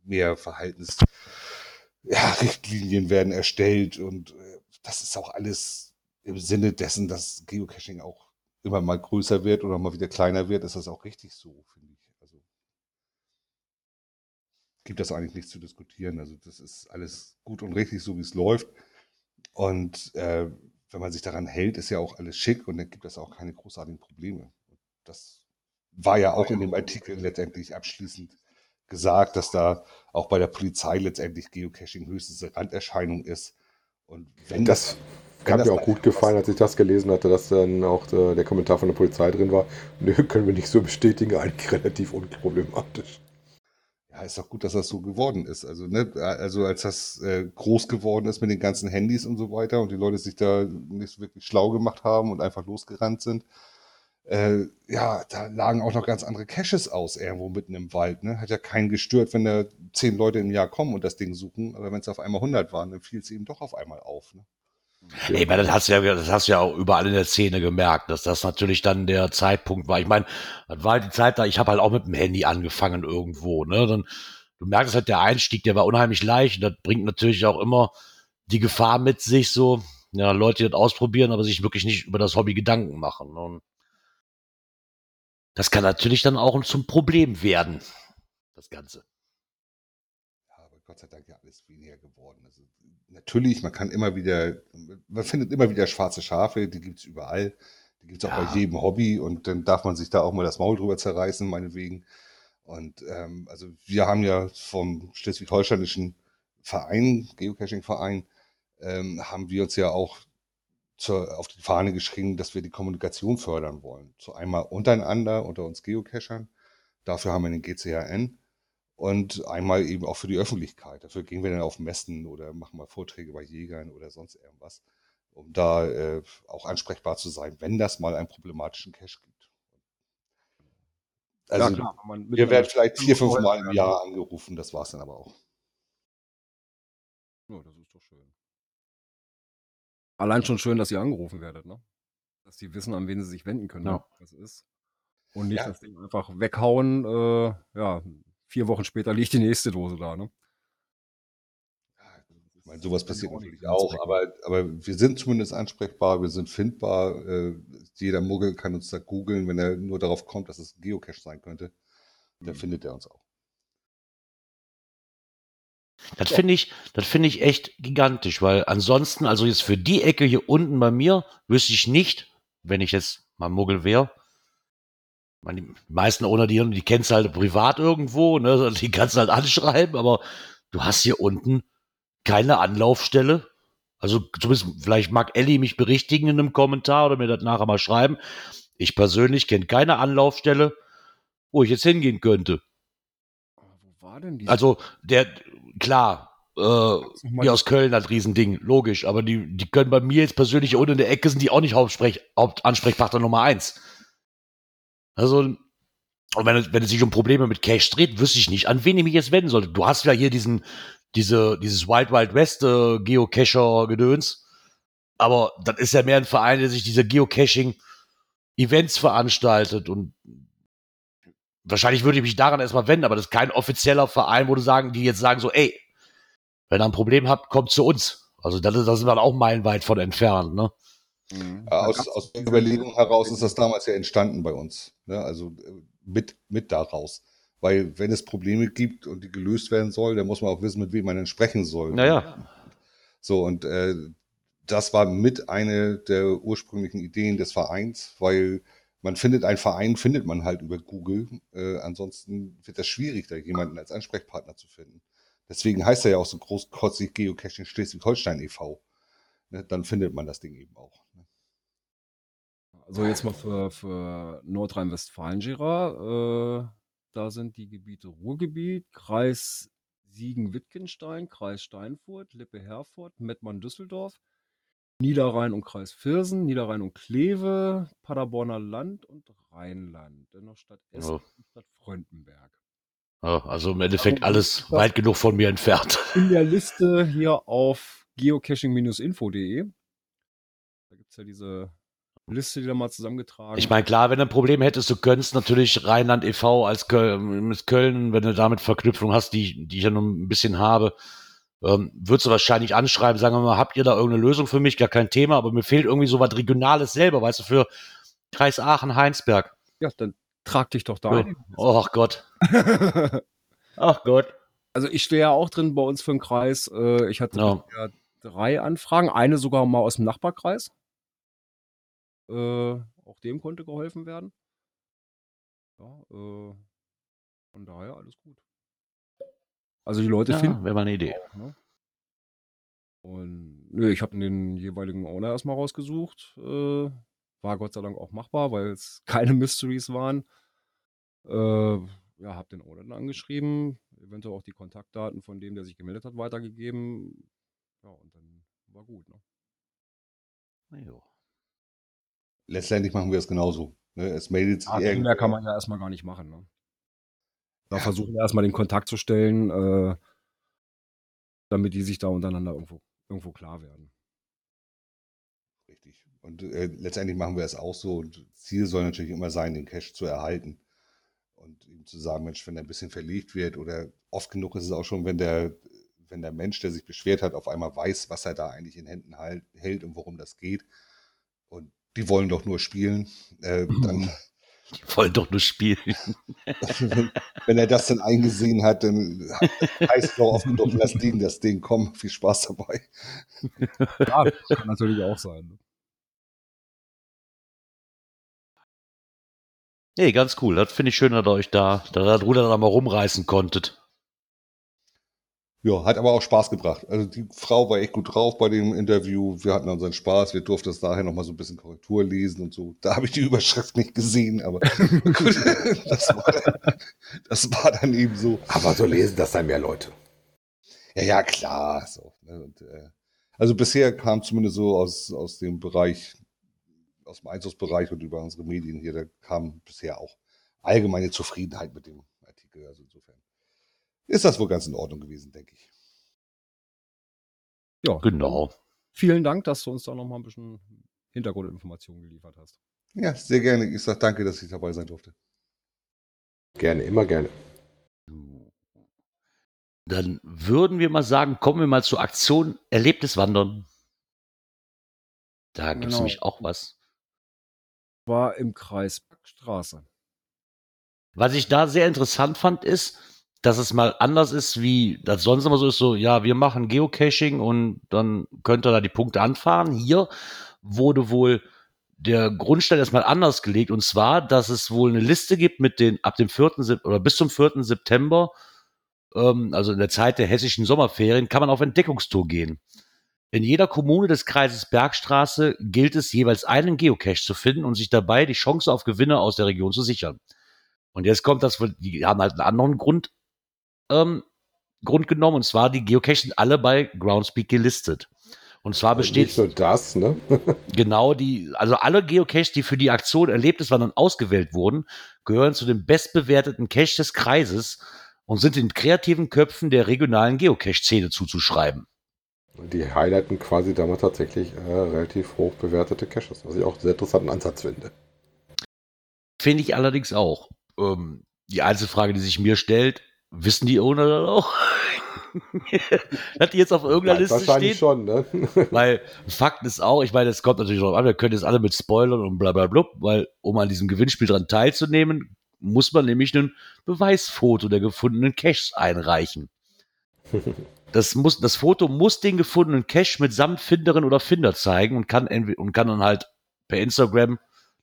mehr Verhaltens ja, Richtlinien werden erstellt und äh, das ist auch alles im Sinne dessen, dass Geocaching auch immer mal größer wird oder mal wieder kleiner wird, ist das auch richtig so, finde ich. Also gibt das eigentlich nichts zu diskutieren. Also das ist alles gut und richtig, so wie es läuft. Und äh, wenn man sich daran hält, ist ja auch alles schick und dann gibt es auch keine großartigen Probleme. Das war ja auch in dem Artikel letztendlich abschließend gesagt, dass da auch bei der Polizei letztendlich Geocaching höchstens eine Randerscheinung ist. Und wenn das, das hat mir auch gut gefallen, als ich das gelesen hatte, dass dann auch der, der Kommentar von der Polizei drin war. Nö, können wir nicht so bestätigen, eigentlich relativ unproblematisch. Ja, ist doch gut, dass das so geworden ist. Also, ne, also als das äh, groß geworden ist mit den ganzen Handys und so weiter und die Leute sich da nicht so wirklich schlau gemacht haben und einfach losgerannt sind, äh, ja, da lagen auch noch ganz andere Caches aus, irgendwo mitten im Wald. Ne? Hat ja keinen gestört, wenn da zehn Leute im Jahr kommen und das Ding suchen. Aber wenn es auf einmal 100 waren, dann fiel es eben doch auf einmal auf. Ne? Ja. Meine, das hast, du ja, das hast du ja auch überall in der Szene gemerkt, dass das natürlich dann der Zeitpunkt war. Ich meine, das war halt die Zeit da, ich habe halt auch mit dem Handy angefangen irgendwo. Ne? Dann, du merkst halt, der Einstieg, der war unheimlich leicht. Und das bringt natürlich auch immer die Gefahr mit sich, so, ja, Leute, die das ausprobieren, aber sich wirklich nicht über das Hobby Gedanken machen. Und das kann natürlich dann auch zum Problem werden, das Ganze. Ja, aber Gott sei Dank ja alles weniger geworden. Also, natürlich, man kann immer wieder, man findet immer wieder schwarze Schafe, die gibt es überall. Die gibt es auch ja. bei jedem Hobby und dann darf man sich da auch mal das Maul drüber zerreißen, meinetwegen. Und ähm, also wir haben ja vom schleswig-holsteinischen Verein, Geocaching-Verein, ähm, haben wir uns ja auch zur, auf die Fahne geschrieben, dass wir die Kommunikation fördern wollen. So einmal untereinander, unter uns Geocachern. Dafür haben wir den GCHN. Und einmal eben auch für die Öffentlichkeit. Dafür gehen wir dann auf Messen oder machen mal Vorträge bei Jägern oder sonst irgendwas, um da äh, auch ansprechbar zu sein, wenn das mal einen problematischen Cache gibt. Also ja, klar, wir werden vielleicht vier, fünf Mal im Jahr angerufen, das war es dann aber auch. Ja, das ist doch schön. Allein schon schön, dass ihr angerufen werdet, ne? Dass die wissen, an wen sie sich wenden können, ja. was ist. Und nicht ja. das Ding einfach weghauen. Äh, ja, vier Wochen später liegt die nächste Dose da, ne? Ich meine, sowas passiert natürlich auch, aber, aber wir sind zumindest ansprechbar, wir sind findbar. Äh, jeder Muggel kann uns da googeln, wenn er nur darauf kommt, dass es Geocache sein könnte. Dann mhm. findet er uns auch. Das finde ich, das finde ich echt gigantisch, weil ansonsten, also jetzt für die Ecke hier unten bei mir, wüsste ich nicht, wenn ich jetzt mal Muggel wäre. Die meisten ohne die, die kennst du halt privat irgendwo, ne? Die kannst du halt anschreiben, aber du hast hier unten keine Anlaufstelle. Also zumindest, vielleicht mag Ellie mich berichtigen in einem Kommentar oder mir das nachher mal schreiben. Ich persönlich kenne keine Anlaufstelle, wo ich jetzt hingehen könnte. Wo war denn die? Also der, klar, äh, die aus Köln hat Riesending, logisch, aber die, die können bei mir jetzt persönlich unten in der Ecke sind die auch nicht Hauptsprech Hauptansprechpartner Nummer eins. Also, und wenn es, wenn es sich um Probleme mit Cash dreht, wüsste ich nicht, an wen ich mich jetzt wenden sollte. Du hast ja hier diesen, diese, dieses Wild Wild West äh, Geocacher-Gedöns. Aber das ist ja mehr ein Verein, der sich diese Geocaching-Events veranstaltet und wahrscheinlich würde ich mich daran erstmal wenden, aber das ist kein offizieller Verein, wo du sagen, die jetzt sagen so, ey, wenn ihr ein Problem habt, kommt zu uns. Also da, da sind wir auch meilenweit von entfernt, ne? Mhm. Aus, aus der Überlegung heraus ist das damals ja entstanden bei uns. Ne? Also äh, mit, mit daraus. Weil wenn es Probleme gibt und die gelöst werden sollen, dann muss man auch wissen, mit wem man dann sprechen soll. Naja. So, und äh, das war mit eine der ursprünglichen Ideen des Vereins, weil man findet einen Verein, findet man halt über Google. Äh, ansonsten wird das schwierig, da jemanden als Ansprechpartner zu finden. Deswegen heißt er ja auch so großkotzig Geocaching Schleswig-Holstein e.V. Ne, dann findet man das Ding eben auch. Ne? Also jetzt mal für, für Nordrhein-Westfalen, Gera. Äh, da sind die Gebiete Ruhrgebiet, Kreis Siegen-Wittgenstein, Kreis Steinfurt, Lippe-Herford, Mettmann-Düsseldorf, Niederrhein und Kreis Viersen, Niederrhein und Kleve, Paderborner Land und Rheinland. Dennoch Stadt Essen oh. und Stadt Fröndenberg. Oh, also im Endeffekt also, alles weit genug von mir entfernt. In der Liste hier auf geocaching-info.de. Da gibt es ja diese Liste, die da mal zusammengetragen Ich meine, klar, wenn du ein Problem hättest, du könntest natürlich Rheinland e.V. als Köln, mit Köln, wenn du damit Verknüpfung hast, die, die ich ja noch ein bisschen habe, ähm, würdest du wahrscheinlich anschreiben, sagen wir mal, habt ihr da irgendeine Lösung für mich? Gar kein Thema, aber mir fehlt irgendwie so was Regionales selber, weißt du, für Kreis Aachen, Heinsberg. Ja, dann trag dich doch da ein. Oh, ach Gott. ach Gott. Also ich stehe ja auch drin bei uns für den Kreis. Äh, ich hatte ja. ja drei Anfragen, eine sogar mal aus dem Nachbarkreis. Äh, auch dem konnte geholfen werden. Ja, äh, von daher alles gut. Also die Leute ja, finden. Wäre mal eine Idee. Auch, ne? Und nö, ich habe den jeweiligen Owner erstmal rausgesucht. Äh, war Gott sei Dank auch machbar, weil es keine Mysteries waren. Äh, ja, habe den Owner dann angeschrieben, eventuell auch die Kontaktdaten von dem, der sich gemeldet hat, weitergegeben. Ja, und dann war gut. Ne? Ja. Letztendlich machen wir es genauso. Ne? Es meldet sich ja, mehr kann man ja erstmal gar nicht machen. Ne? Da ja. versuchen wir erstmal den Kontakt zu stellen, äh, damit die sich da untereinander irgendwo, irgendwo klar werden. Richtig. Und äh, letztendlich machen wir es auch so. Und Ziel soll natürlich immer sein, den Cash zu erhalten. Und ihm zu sagen, Mensch, wenn er ein bisschen verlegt wird oder oft genug ist es auch schon, wenn der, wenn der Mensch, der sich beschwert hat, auf einmal weiß, was er da eigentlich in Händen halt, hält und worum das geht. Und die wollen doch nur spielen. Äh, dann, die wollen doch nur spielen. wenn er das dann eingesehen hat, dann heißt es doch oft genug, lass Ding das Ding kommen. Viel Spaß dabei. Ja, das kann natürlich auch sein. Ne? Nee, ganz cool. Das finde ich schön, dass ihr euch da, dass ihr das Ruder dann mal rumreißen konntet. Ja, hat aber auch Spaß gebracht. Also die Frau war echt gut drauf bei dem Interview. Wir hatten unseren Spaß. Wir durften das daher nochmal so ein bisschen Korrektur lesen und so. Da habe ich die Überschrift nicht gesehen, aber gut, das, war dann, das war dann eben so. Aber so lesen das dann mehr Leute. Ja, ja, klar. So, ne, und, äh, also bisher kam zumindest so aus, aus dem Bereich aus dem Einzugsbereich und über unsere Medien hier, da kam bisher auch allgemeine Zufriedenheit mit dem Artikel. Also insofern ist das wohl ganz in Ordnung gewesen, denke ich. Ja, genau. Vielen Dank, dass du uns da nochmal ein bisschen Hintergrundinformationen geliefert hast. Ja, sehr gerne. Ich sage danke, dass ich dabei sein durfte. Gerne, immer gerne. Dann würden wir mal sagen, kommen wir mal zur Aktion Erlebtes Wandern. Da gibt es genau. nämlich auch was war im Kreis Backstraße. Was ich da sehr interessant fand, ist, dass es mal anders ist, wie das sonst immer so ist, so, ja, wir machen Geocaching und dann könnt ihr da die Punkte anfahren. Hier wurde wohl der Grundstein erstmal anders gelegt und zwar, dass es wohl eine Liste gibt mit den ab dem 4. oder bis zum 4. September, ähm, also in der Zeit der hessischen Sommerferien, kann man auf Entdeckungstour gehen. In jeder Kommune des Kreises Bergstraße gilt es, jeweils einen Geocache zu finden und sich dabei die Chance auf Gewinne aus der Region zu sichern. Und jetzt kommt das, die haben halt einen anderen Grund, ähm, Grund genommen, und zwar die Geocaches sind alle bei Groundspeak gelistet. Und zwar besteht. Nicht nur das, ne? genau die, also alle Geocaches, die für die Aktion erlebt ist, waren dann ausgewählt wurden, gehören zu den bestbewerteten Caches des Kreises und sind in kreativen Köpfen der regionalen Geocache-Szene zuzuschreiben. Die highlighten quasi damals tatsächlich äh, relativ hoch bewertete Caches, was ich auch einen sehr interessanten Ansatz finde. Finde ich allerdings auch. Ähm, die einzige Frage, die sich mir stellt, wissen die Owner das auch? Hat die jetzt auf irgendeiner Liste wahrscheinlich stehen? schon, ne? weil Fakt ist auch, ich meine, es kommt natürlich darauf an, wir können jetzt alle mit Spoilern und bla bla bla, weil um an diesem Gewinnspiel dran teilzunehmen, muss man nämlich ein Beweisfoto der gefundenen Caches einreichen. Das, muss, das Foto muss den gefundenen Cache mitsamt Finderin oder Finder zeigen und kann, und kann dann halt per Instagram,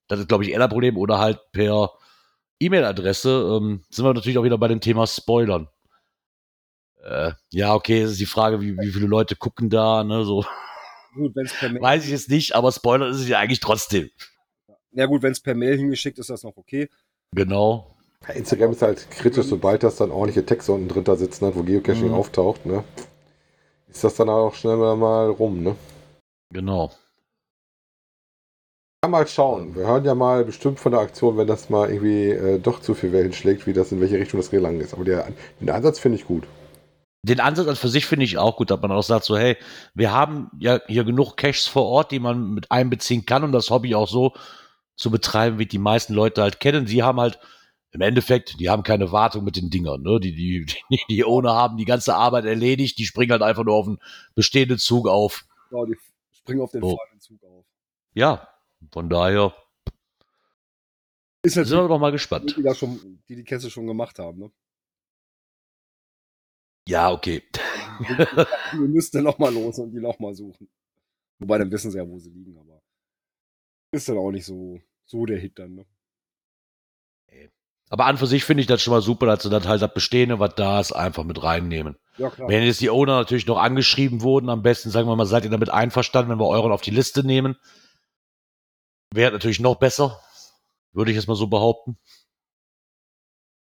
das ist glaube ich eher das Problem, oder halt per E-Mail-Adresse, ähm, sind wir natürlich auch wieder bei dem Thema Spoilern. Äh, ja, okay, das ist die Frage, wie, wie viele Leute gucken da, ne, so. Gut, wenn's per Mail Weiß ich jetzt nicht, aber Spoiler ist es ja eigentlich trotzdem. Ja gut, wenn es per Mail hingeschickt ist, ist das noch okay. Genau. Instagram ist halt kritisch, sobald das dann ordentliche Texte unten drunter sitzen hat, wo Geocaching mhm. auftaucht, ne? Ist das dann auch schnell mal rum, ne? Genau. Ja, mal schauen. Wir hören ja mal bestimmt von der Aktion, wenn das mal irgendwie äh, doch zu viel Wellen schlägt, wie das in welche Richtung das gelangt ist. Aber der, den Ansatz finde ich gut. Den Ansatz für sich finde ich auch gut, dass man auch sagt, so, hey, wir haben ja hier genug Caches vor Ort, die man mit einbeziehen kann, um das Hobby auch so zu betreiben, wie die meisten Leute halt kennen. Sie haben halt im Endeffekt, die haben keine Wartung mit den Dingern. Ne? Die, die, die, die ohne haben die ganze Arbeit erledigt, die springen halt einfach nur auf einen bestehenden Zug auf. Ja, die springen auf den so. Zug auf. Ja, von daher ist sind wir doch mal gespannt. Die, die, schon, die die Kesse schon gemacht haben. Ne? Ja, okay. Wir müssten dann nochmal los und die nochmal suchen. Wobei, dann wissen sie ja, wo sie liegen, aber ist dann auch nicht so, so der Hit dann, ne? Aber an für sich finde ich das schon mal super, dass sie das halt das Bestehende, was da ist, einfach mit reinnehmen. Ja. Wenn jetzt die Owner natürlich noch angeschrieben wurden, am besten sagen wir mal, seid ihr damit einverstanden, wenn wir euren auf die Liste nehmen? Wäre natürlich noch besser, würde ich jetzt mal so behaupten.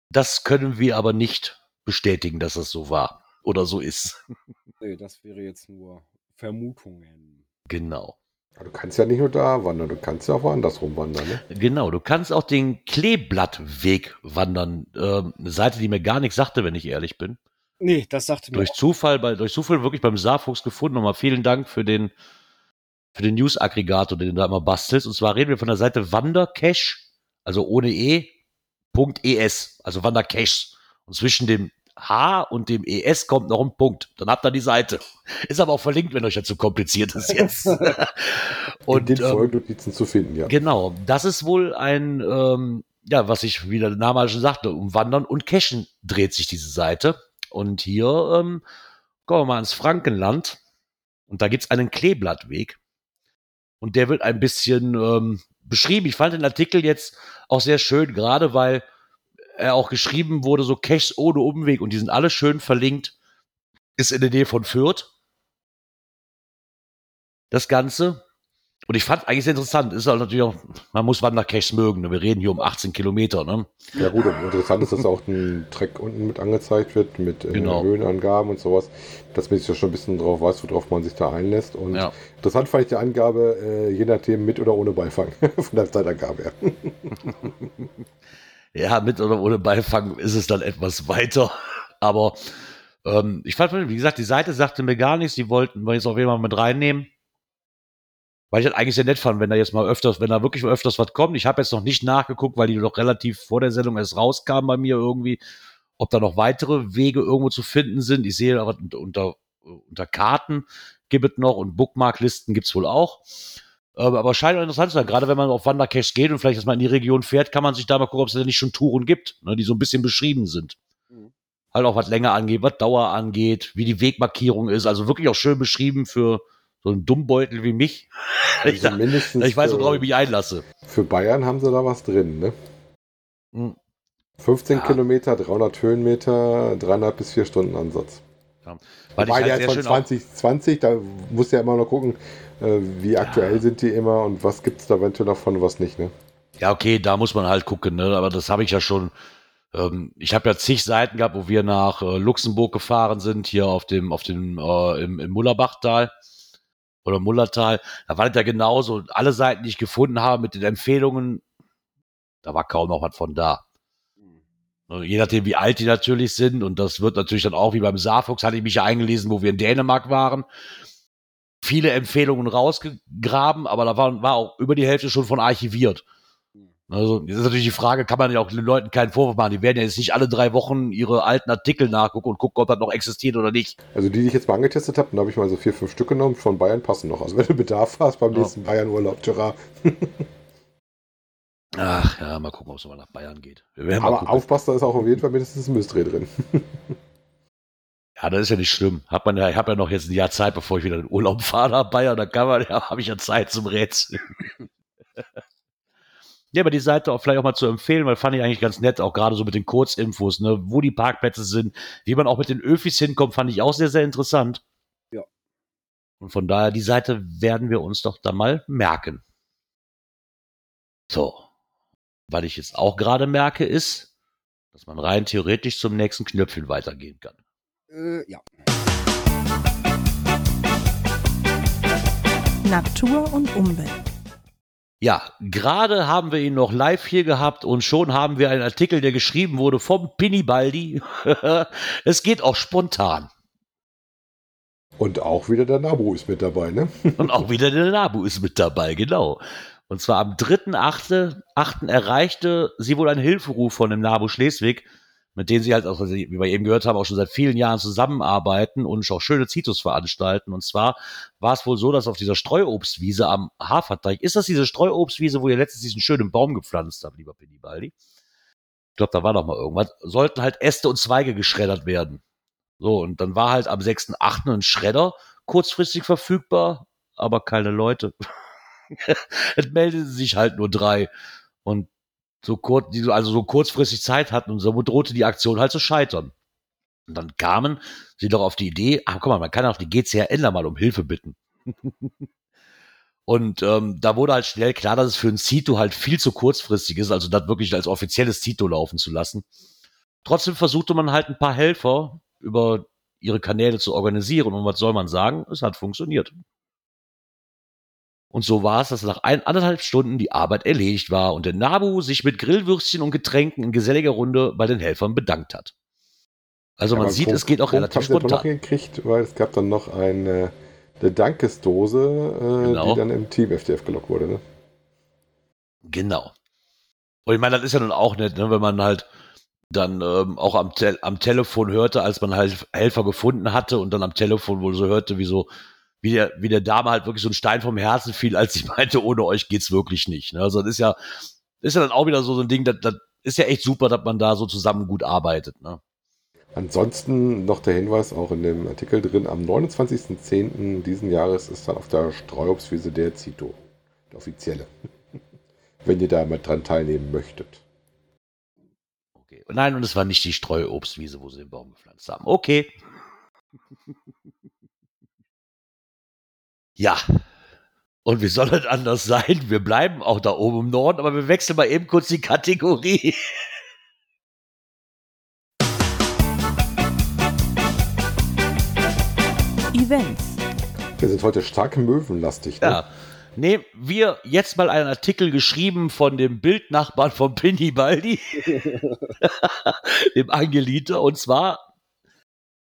Das können wir aber nicht bestätigen, dass das so war oder so ist. Nee, das wäre jetzt nur Vermutungen. Genau. Du kannst ja nicht nur da wandern, du kannst ja auch woanders rumwandern. Ne? Genau, du kannst auch den Kleeblattweg wandern. Ähm, eine Seite, die mir gar nichts sagte, wenn ich ehrlich bin. Nee, das sagte mir. Durch Zufall, bei, durch Zufall wirklich beim Saarfuchs gefunden. Nochmal vielen Dank für den, für den News-Aggregator, den du da immer bastelst. Und zwar reden wir von der Seite Wandercache, also ohne E, .es, also Wandercache. Und zwischen dem H und dem ES kommt noch ein Punkt. Dann habt ihr die Seite. Ist aber auch verlinkt, wenn euch das zu kompliziert ist jetzt. und, In den ähm, Folgennotizen zu finden, ja. Genau. Das ist wohl ein, ähm, ja, was ich, wie der Name schon sagte, um Wandern und Cashen dreht sich diese Seite. Und hier ähm, kommen wir mal ins Frankenland. Und da gibt's einen Kleeblattweg. Und der wird ein bisschen ähm, beschrieben. Ich fand den Artikel jetzt auch sehr schön, gerade weil er auch geschrieben wurde, so Caches ohne Umweg und die sind alle schön verlinkt. Ist in der Nähe von Fürth. Das Ganze. Und ich fand eigentlich sehr interessant. Ist halt natürlich auch, man muss Wandercaches mögen. Ne? Wir reden hier um 18 Kilometer. Ne? Ja gut, interessant ist, dass auch ein Track unten mit angezeigt wird, mit äh, genau. Höhenangaben und sowas. Dass man sich ja schon ein bisschen drauf weiß, worauf man sich da einlässt. Und ja. interessant fand ich die Angabe, äh, je nachdem mit oder ohne Beifang von der Zeitangabe her. ja, mit oder ohne Beifang ist es dann etwas weiter. Aber ähm, ich fand, wie gesagt, die Seite sagte mir gar nichts. Die wollten wir jetzt auf jeden Fall mit reinnehmen. Weil ich das eigentlich sehr nett fand, wenn da jetzt mal öfters, wenn da wirklich mal öfters was kommt. Ich habe jetzt noch nicht nachgeguckt, weil die noch relativ vor der Sendung erst rauskam bei mir irgendwie, ob da noch weitere Wege irgendwo zu finden sind. Ich sehe aber unter, unter Karten gibt es noch und Bookmarklisten gibt es wohl auch. Ähm, aber scheint interessant zu sein, gerade wenn man auf Wandercaches geht und vielleicht erstmal in die Region fährt, kann man sich da mal gucken, ob es da nicht schon Touren gibt, ne, die so ein bisschen beschrieben sind. Mhm. Halt auch was länger angeht, was Dauer angeht, wie die Wegmarkierung ist. Also wirklich auch schön beschrieben für so einen Dummbeutel wie mich. Also ich, ich weiß, worauf ich mich einlasse. Für Bayern haben sie da was drin, ne? Mhm. 15 ja. Kilometer, 300 Höhenmeter, 3,5 bis 4 Stunden Ansatz. Ja. Weil Wobei halt der von 2020, da muss ja immer noch gucken, äh, wie aktuell ja. sind die immer und was gibt es da eventuell noch von, was nicht, ne? Ja, okay, da muss man halt gucken, ne? Aber das habe ich ja schon. Ähm, ich habe ja zig Seiten gehabt, wo wir nach äh, Luxemburg gefahren sind, hier auf dem, auf dem, äh, im, im Mullerbachtal oder Mullertal. Da war das ja genauso. Alle Seiten, die ich gefunden habe mit den Empfehlungen, da war kaum noch was von da. Ne, je nachdem, wie alt die natürlich sind. Und das wird natürlich dann auch, wie beim Saarfuchs, hatte ich mich ja eingelesen, wo wir in Dänemark waren viele Empfehlungen rausgegraben, aber da war, war auch über die Hälfte schon von archiviert. Also, jetzt ist natürlich die Frage, kann man ja auch den Leuten keinen Vorwurf machen. Die werden ja jetzt nicht alle drei Wochen ihre alten Artikel nachgucken und gucken, ob das noch existiert oder nicht. Also, die, die ich jetzt mal angetestet habe, da habe ich mal so vier, fünf Stück genommen. Von Bayern passen noch. Also, wenn du Bedarf hast beim ja. nächsten Bayern-Urlaub, Gerard. Ach ja, mal gucken, ob es mal nach Bayern geht. Aber aufpassen, da ist auch auf jeden Fall mindestens ein Müsdreh drin. Ja, das ist ja nicht schlimm. Hat man ja, ich habe ja noch jetzt ein Jahr Zeit, bevor ich wieder in Urlaub fahre nach Bayern, dann kann man, ja, habe ich ja Zeit zum Rätseln. Ja, aber die Seite auch vielleicht auch mal zu empfehlen, weil fand ich eigentlich ganz nett, auch gerade so mit den Kurzinfos, ne, wo die Parkplätze sind, wie man auch mit den Öfis hinkommt, fand ich auch sehr, sehr interessant. Ja. Und von daher, die Seite werden wir uns doch da mal merken. So. Was ich jetzt auch gerade merke, ist, dass man rein theoretisch zum nächsten Knöpfchen weitergehen kann. Äh, ja. Natur und Umwelt. Ja, gerade haben wir ihn noch live hier gehabt und schon haben wir einen Artikel, der geschrieben wurde vom Pinibaldi. es geht auch spontan. Und auch wieder der Nabu ist mit dabei, ne? und auch wieder der Nabu ist mit dabei, genau. Und zwar am 3.8. erreichte sie wohl einen Hilferuf von dem Nabu Schleswig, mit denen sie halt, auch, wie wir eben gehört haben, auch schon seit vielen Jahren zusammenarbeiten und auch schöne Zitus veranstalten. Und zwar war es wohl so, dass auf dieser Streuobstwiese am Haferteich, ist das diese Streuobstwiese, wo ihr letztens diesen schönen Baum gepflanzt habt, lieber Pinibaldi? Ich glaube, da war doch mal irgendwas, sollten halt Äste und Zweige geschreddert werden. So, und dann war halt am 6.8. ein Schredder kurzfristig verfügbar, aber keine Leute. es meldeten sich halt nur drei. Und so kurz, die also so kurzfristig Zeit hatten und so drohte die Aktion halt zu scheitern. Und dann kamen sie doch auf die Idee, ah, guck mal, man kann auch die GCRN mal um Hilfe bitten. und ähm, da wurde halt schnell klar, dass es für ein Cito halt viel zu kurzfristig ist, also das wirklich als offizielles Cito laufen zu lassen. Trotzdem versuchte man halt ein paar Helfer über ihre Kanäle zu organisieren. Und was soll man sagen? Es hat funktioniert. Und so war es, dass nach ein, anderthalb Stunden die Arbeit erledigt war und der Nabu sich mit Grillwürstchen und Getränken in geselliger Runde bei den Helfern bedankt hat. Also ja, man sieht, Punkt, es geht auch Punkt relativ spontan. noch gekriegt, weil es gab dann noch eine, eine Dankesdose, äh, genau. die dann im Team FDF gelockt wurde. Ne? Genau. Und ich meine, das ist ja nun auch nett, ne, wenn man halt dann ähm, auch am, Te am Telefon hörte, als man halt Helfer gefunden hatte und dann am Telefon wohl so hörte, wie so, wie der, wie der Dame halt wirklich so ein Stein vom Herzen fiel, als sie meinte, ohne euch geht's wirklich nicht. Ne? Also das ist ja, ist ja dann auch wieder so, so ein Ding, das, das ist ja echt super, dass man da so zusammen gut arbeitet. Ne? Ansonsten noch der Hinweis auch in dem Artikel drin, am 29.10. diesen Jahres ist dann auf der Streuobstwiese der Zito, der offizielle. Wenn ihr da mal dran teilnehmen möchtet. Okay. Nein, und es war nicht die Streuobstwiese, wo sie den Baum gepflanzt haben. Okay. ja. Und wie soll es anders sein? Wir bleiben auch da oben im Norden, aber wir wechseln mal eben kurz die Kategorie. Events. Wir sind heute stark möwenlastig. Ne? Ja nehmen wir jetzt mal einen Artikel geschrieben von dem Bildnachbarn von Pinny Baldi, dem Angelita. Und zwar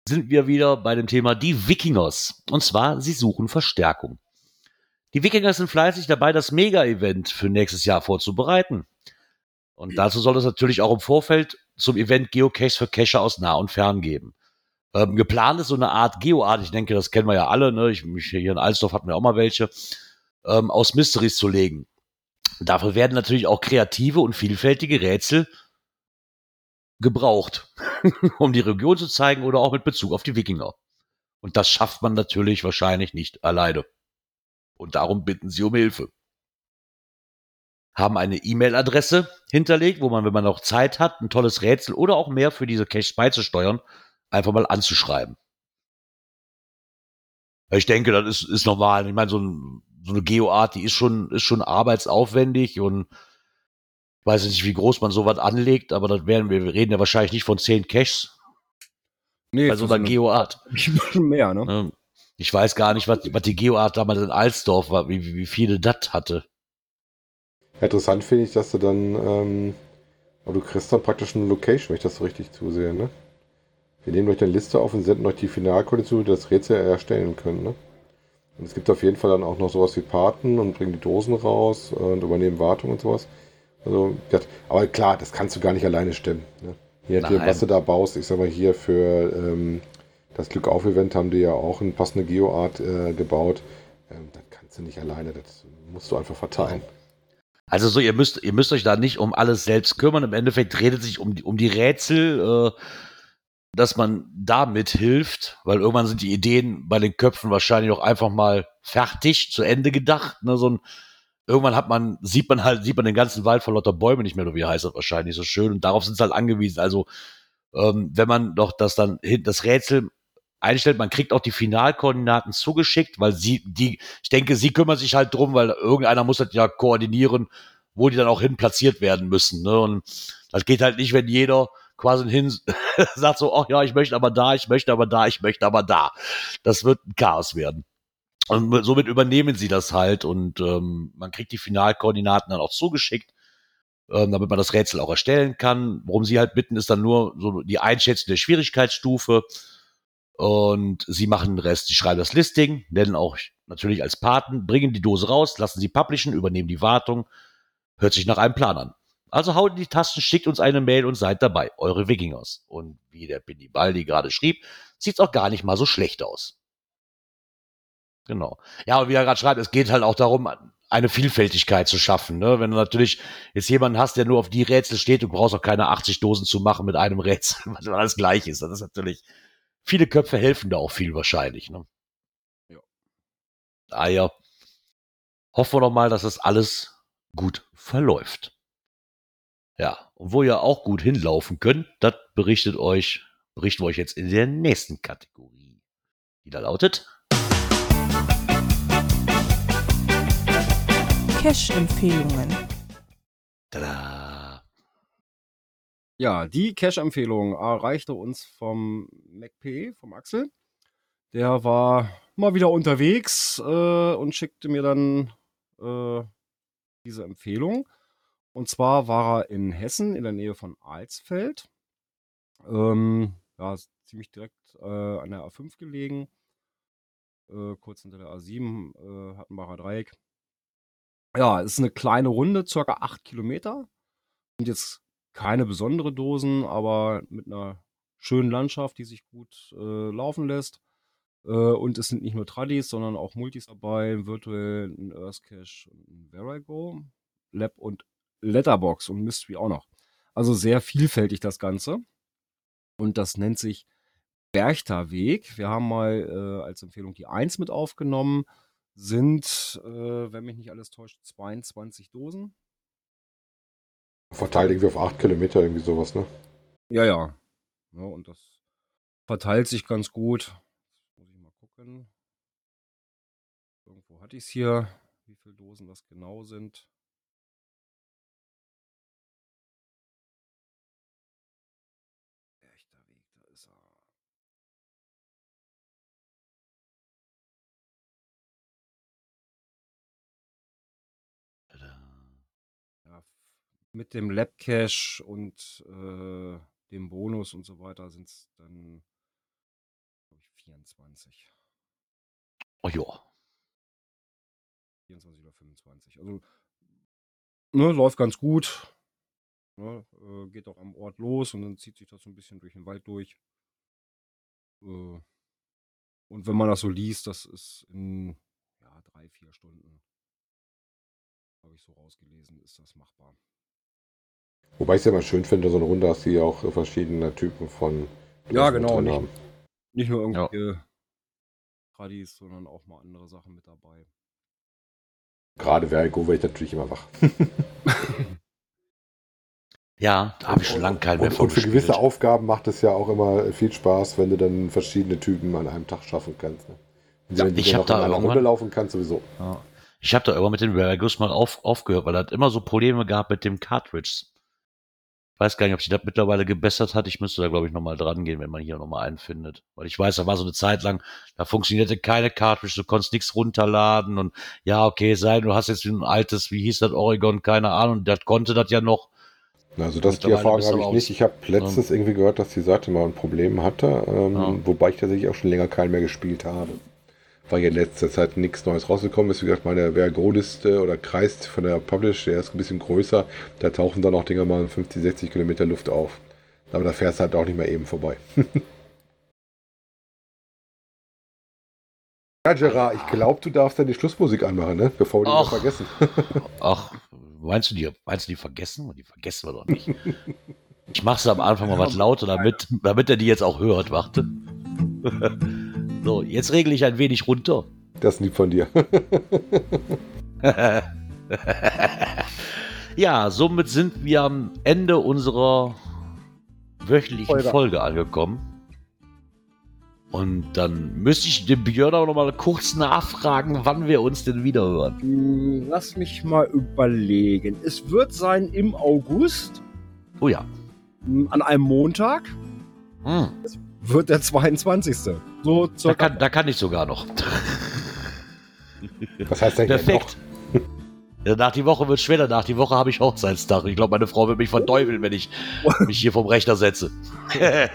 sind wir wieder bei dem Thema die Wikingers. Und zwar, sie suchen Verstärkung. Die Wikingers sind fleißig dabei, das Mega-Event für nächstes Jahr vorzubereiten. Und dazu soll es natürlich auch im Vorfeld zum Event Geocache für Cacher aus nah und fern geben. Ähm, geplant ist so eine Art Geoart, ich denke, das kennen wir ja alle, ne? Ich, hier in Alsdorf hatten wir auch mal welche ähm, aus Mysteries zu legen. Dafür werden natürlich auch kreative und vielfältige Rätsel gebraucht, um die Region zu zeigen oder auch mit Bezug auf die Wikinger. Und das schafft man natürlich wahrscheinlich nicht alleine. Und darum bitten sie um Hilfe. Haben eine E-Mail-Adresse hinterlegt, wo man, wenn man noch Zeit hat, ein tolles Rätsel oder auch mehr für diese Caches beizusteuern, einfach mal anzuschreiben. Ich denke, das ist, ist normal. Ich meine, so ein so eine Geoart, die ist schon, ist schon arbeitsaufwendig und ich weiß nicht, wie groß man sowas anlegt, aber das werden wir, wir reden ja wahrscheinlich nicht von zehn Caches. Nee, bei so einer Geoart. Mehr, ne? Ich weiß gar nicht, was, was die Geoart damals in Alsdorf war, wie, wie viele das hatte. Interessant finde ich, dass du dann, ähm, aber du kriegst dann praktisch eine Location, wenn ich das so richtig zusehe, ne? Wir nehmen euch eine Liste auf und senden euch die Finalkondition, die das Rätsel erstellen können, ne? Und es gibt auf jeden Fall dann auch noch sowas wie Paten und bringen die Dosen raus und übernehmen Wartung und sowas. Also, aber klar, das kannst du gar nicht alleine stemmen. Ne? Hier, hier, was du da baust, ich sag mal hier für ähm, das Glück auf Event haben die ja auch eine passende Geoart äh, gebaut. Ähm, das kannst du nicht alleine, das musst du einfach verteilen. Also so, ihr müsst, ihr müsst euch da nicht um alles selbst kümmern. Im Endeffekt redet sich um die, um die Rätsel. Äh, dass man da mithilft, weil irgendwann sind die Ideen bei den Köpfen wahrscheinlich auch einfach mal fertig, zu Ende gedacht. Ne? So ein, irgendwann hat man, sieht man halt, sieht man den ganzen Wald vor lauter Bäumen nicht mehr, wie heißt das wahrscheinlich so schön. Und darauf sind sie halt angewiesen. Also, ähm, wenn man doch das dann das Rätsel einstellt, man kriegt auch die Finalkoordinaten zugeschickt, weil sie, die, ich denke, sie kümmern sich halt drum, weil irgendeiner muss das ja koordinieren, wo die dann auch hin platziert werden müssen. Ne? Und das geht halt nicht, wenn jeder quasi hin sagt so, ach ja, ich möchte aber da, ich möchte aber da, ich möchte aber da. Das wird ein Chaos werden. Und somit übernehmen sie das halt und ähm, man kriegt die Finalkoordinaten dann auch zugeschickt, ähm, damit man das Rätsel auch erstellen kann. Worum sie halt bitten, ist dann nur so die Einschätzung der Schwierigkeitsstufe. Und sie machen den Rest. Sie schreiben das Listing, nennen auch natürlich als Paten, bringen die Dose raus, lassen sie publishen, übernehmen die Wartung. Hört sich nach einem Plan an. Also haut in die Tasten, schickt uns eine Mail und seid dabei. Eure Wikingers. Und wie der Billy Baldi gerade schrieb, sieht's auch gar nicht mal so schlecht aus. Genau. Ja, und wie er gerade schreibt, es geht halt auch darum, eine Vielfältigkeit zu schaffen. Ne? Wenn du natürlich jetzt jemanden hast, der nur auf die Rätsel steht, du brauchst auch keine 80 Dosen zu machen mit einem Rätsel, was alles gleich ist. Das ist natürlich viele Köpfe helfen da auch viel wahrscheinlich. Ne? Ja. Ah ja. Hoffen wir doch mal, dass das alles gut verläuft. Ja, und wo ihr auch gut hinlaufen könnt, das berichtet euch, berichten wir euch jetzt in der nächsten Kategorie, die da lautet Cash-Empfehlungen. Tada! Ja, die Cash-Empfehlung erreichte uns vom MacPE, vom Axel. Der war mal wieder unterwegs äh, und schickte mir dann äh, diese Empfehlung. Und zwar war er in Hessen in der Nähe von Alsfeld. Ähm, ja, ziemlich direkt äh, an der A5 gelegen. Äh, kurz hinter der A7, äh, Hattenbacher Dreieck. Ja, ist eine kleine Runde, circa 8 Kilometer. Sind jetzt keine besondere Dosen, aber mit einer schönen Landschaft, die sich gut äh, laufen lässt. Äh, und es sind nicht nur Tradis, sondern auch Multis dabei, Virtual, ein Earthcache und ein Verigo, Lab und Letterbox und Mystery auch noch. Also sehr vielfältig das Ganze. Und das nennt sich Berchter Weg. Wir haben mal äh, als Empfehlung die 1 mit aufgenommen. Sind, äh, wenn mich nicht alles täuscht, 22 Dosen. Verteilt irgendwie auf 8 Kilometer, irgendwie sowas, ne? Ja, ja. ja und das verteilt sich ganz gut. Muss ich mal gucken. Irgendwo hatte ich es hier, wie viele Dosen das genau sind. Mit dem Labcache und äh, dem Bonus und so weiter sind es dann, glaube ich, 24. Oh ja. 24 oder 25. Also, ne, läuft ganz gut. Ne, äh, geht auch am Ort los und dann zieht sich das so ein bisschen durch den Wald durch. Äh, und wenn man das so liest, das ist in ja, drei, vier Stunden, habe ich so rausgelesen, ist das machbar. Wobei ich es ja mal schön finde, so eine Runde hast, die auch verschiedene Typen von Ja, genau. Nicht, haben. nicht nur irgendwelche ja. Tradis, sondern auch mal andere Sachen mit dabei. Gerade Vergo wäre ich natürlich immer wach. ja, da habe ich schon lange keinen mehr von Und für gewisse Aufgaben macht es ja auch immer viel Spaß, wenn du dann verschiedene Typen an einem Tag schaffen kannst. Ne? Ja, ich habe da irgendwann, Runde laufen kannst sowieso. Ja. Ich habe da irgendwann mit den Vergos mal auf, aufgehört, weil er hat immer so Probleme gab mit dem Cartridge. Weiß gar nicht, ob sich das mittlerweile gebessert hat. Ich müsste da, glaube ich, nochmal dran gehen, wenn man hier nochmal einen findet. Weil ich weiß, da war so eine Zeit lang, da funktionierte keine Cartridge, du konntest nichts runterladen und ja, okay, sei, du hast jetzt ein altes, wie hieß das, Oregon, keine Ahnung, das konnte das ja noch. Also das die Erfahrung habe ich nicht. Ich habe letztens irgendwie gehört, dass die Seite mal ein Problem hatte, ähm, ja. wobei ich tatsächlich auch schon länger keinen mehr gespielt habe weil ja in letzter Zeit nichts Neues rausgekommen ist. Wie gesagt, meine Vergo-Liste oder Kreis von der Publish, der ist ein bisschen größer. Da tauchen dann auch Dinger mal 50, 60 Kilometer Luft auf. Aber da fährst du halt auch nicht mehr eben vorbei. ja, Gerard, ich glaube, du darfst dann die Schlussmusik anmachen, ne? bevor wir die noch vergessen. ach, meinst du, die, meinst du, die vergessen? Die vergessen wir doch nicht. Ich mache es am Anfang mal was lauter, damit, damit er die jetzt auch hört. Warte. So, jetzt regle ich ein wenig runter. Das ist lieb von dir. ja, somit sind wir am Ende unserer wöchentlichen Folge, Folge angekommen. Und dann müsste ich den Björn auch noch mal kurz nachfragen, wann wir uns denn wieder hören. Hm, lass mich mal überlegen. Es wird sein im August. Oh ja. Hm, an einem Montag. Hm. Wird der 22. So da, kann, da kann ich sogar noch. Was heißt denn Perfekt. Nach die Woche wird es schwerer. Nach die Woche habe ich Hochzeitstag. Ich glaube, meine Frau wird mich verteufeln, wenn ich mich hier vom Rechner setze. aber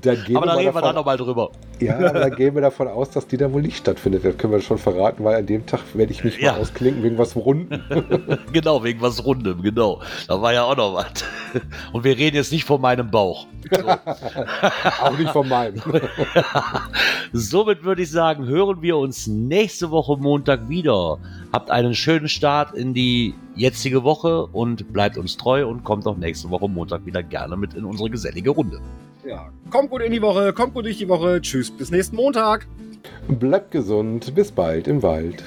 da reden wir dann nochmal drüber. Ja, aber da gehen wir davon aus, dass die dann wohl nicht stattfindet. Das können wir schon verraten, weil an dem Tag werde ich mich ja. mal ausklinken wegen was Runden. genau, wegen was Rundem, genau. Da war ja auch noch was. Und wir reden jetzt nicht von meinem Bauch. So. auch nicht von meinem. Somit würde ich sagen, hören wir uns nächste Woche Montag wieder. Habt einen schönen Start in die jetzige Woche und bleibt uns treu und kommt auch nächste Woche Montag wieder gerne mit in unsere gesellige Runde. Ja, kommt gut in die Woche, kommt gut durch die Woche. Tschüss, bis nächsten Montag. Bleibt gesund, bis bald im Wald.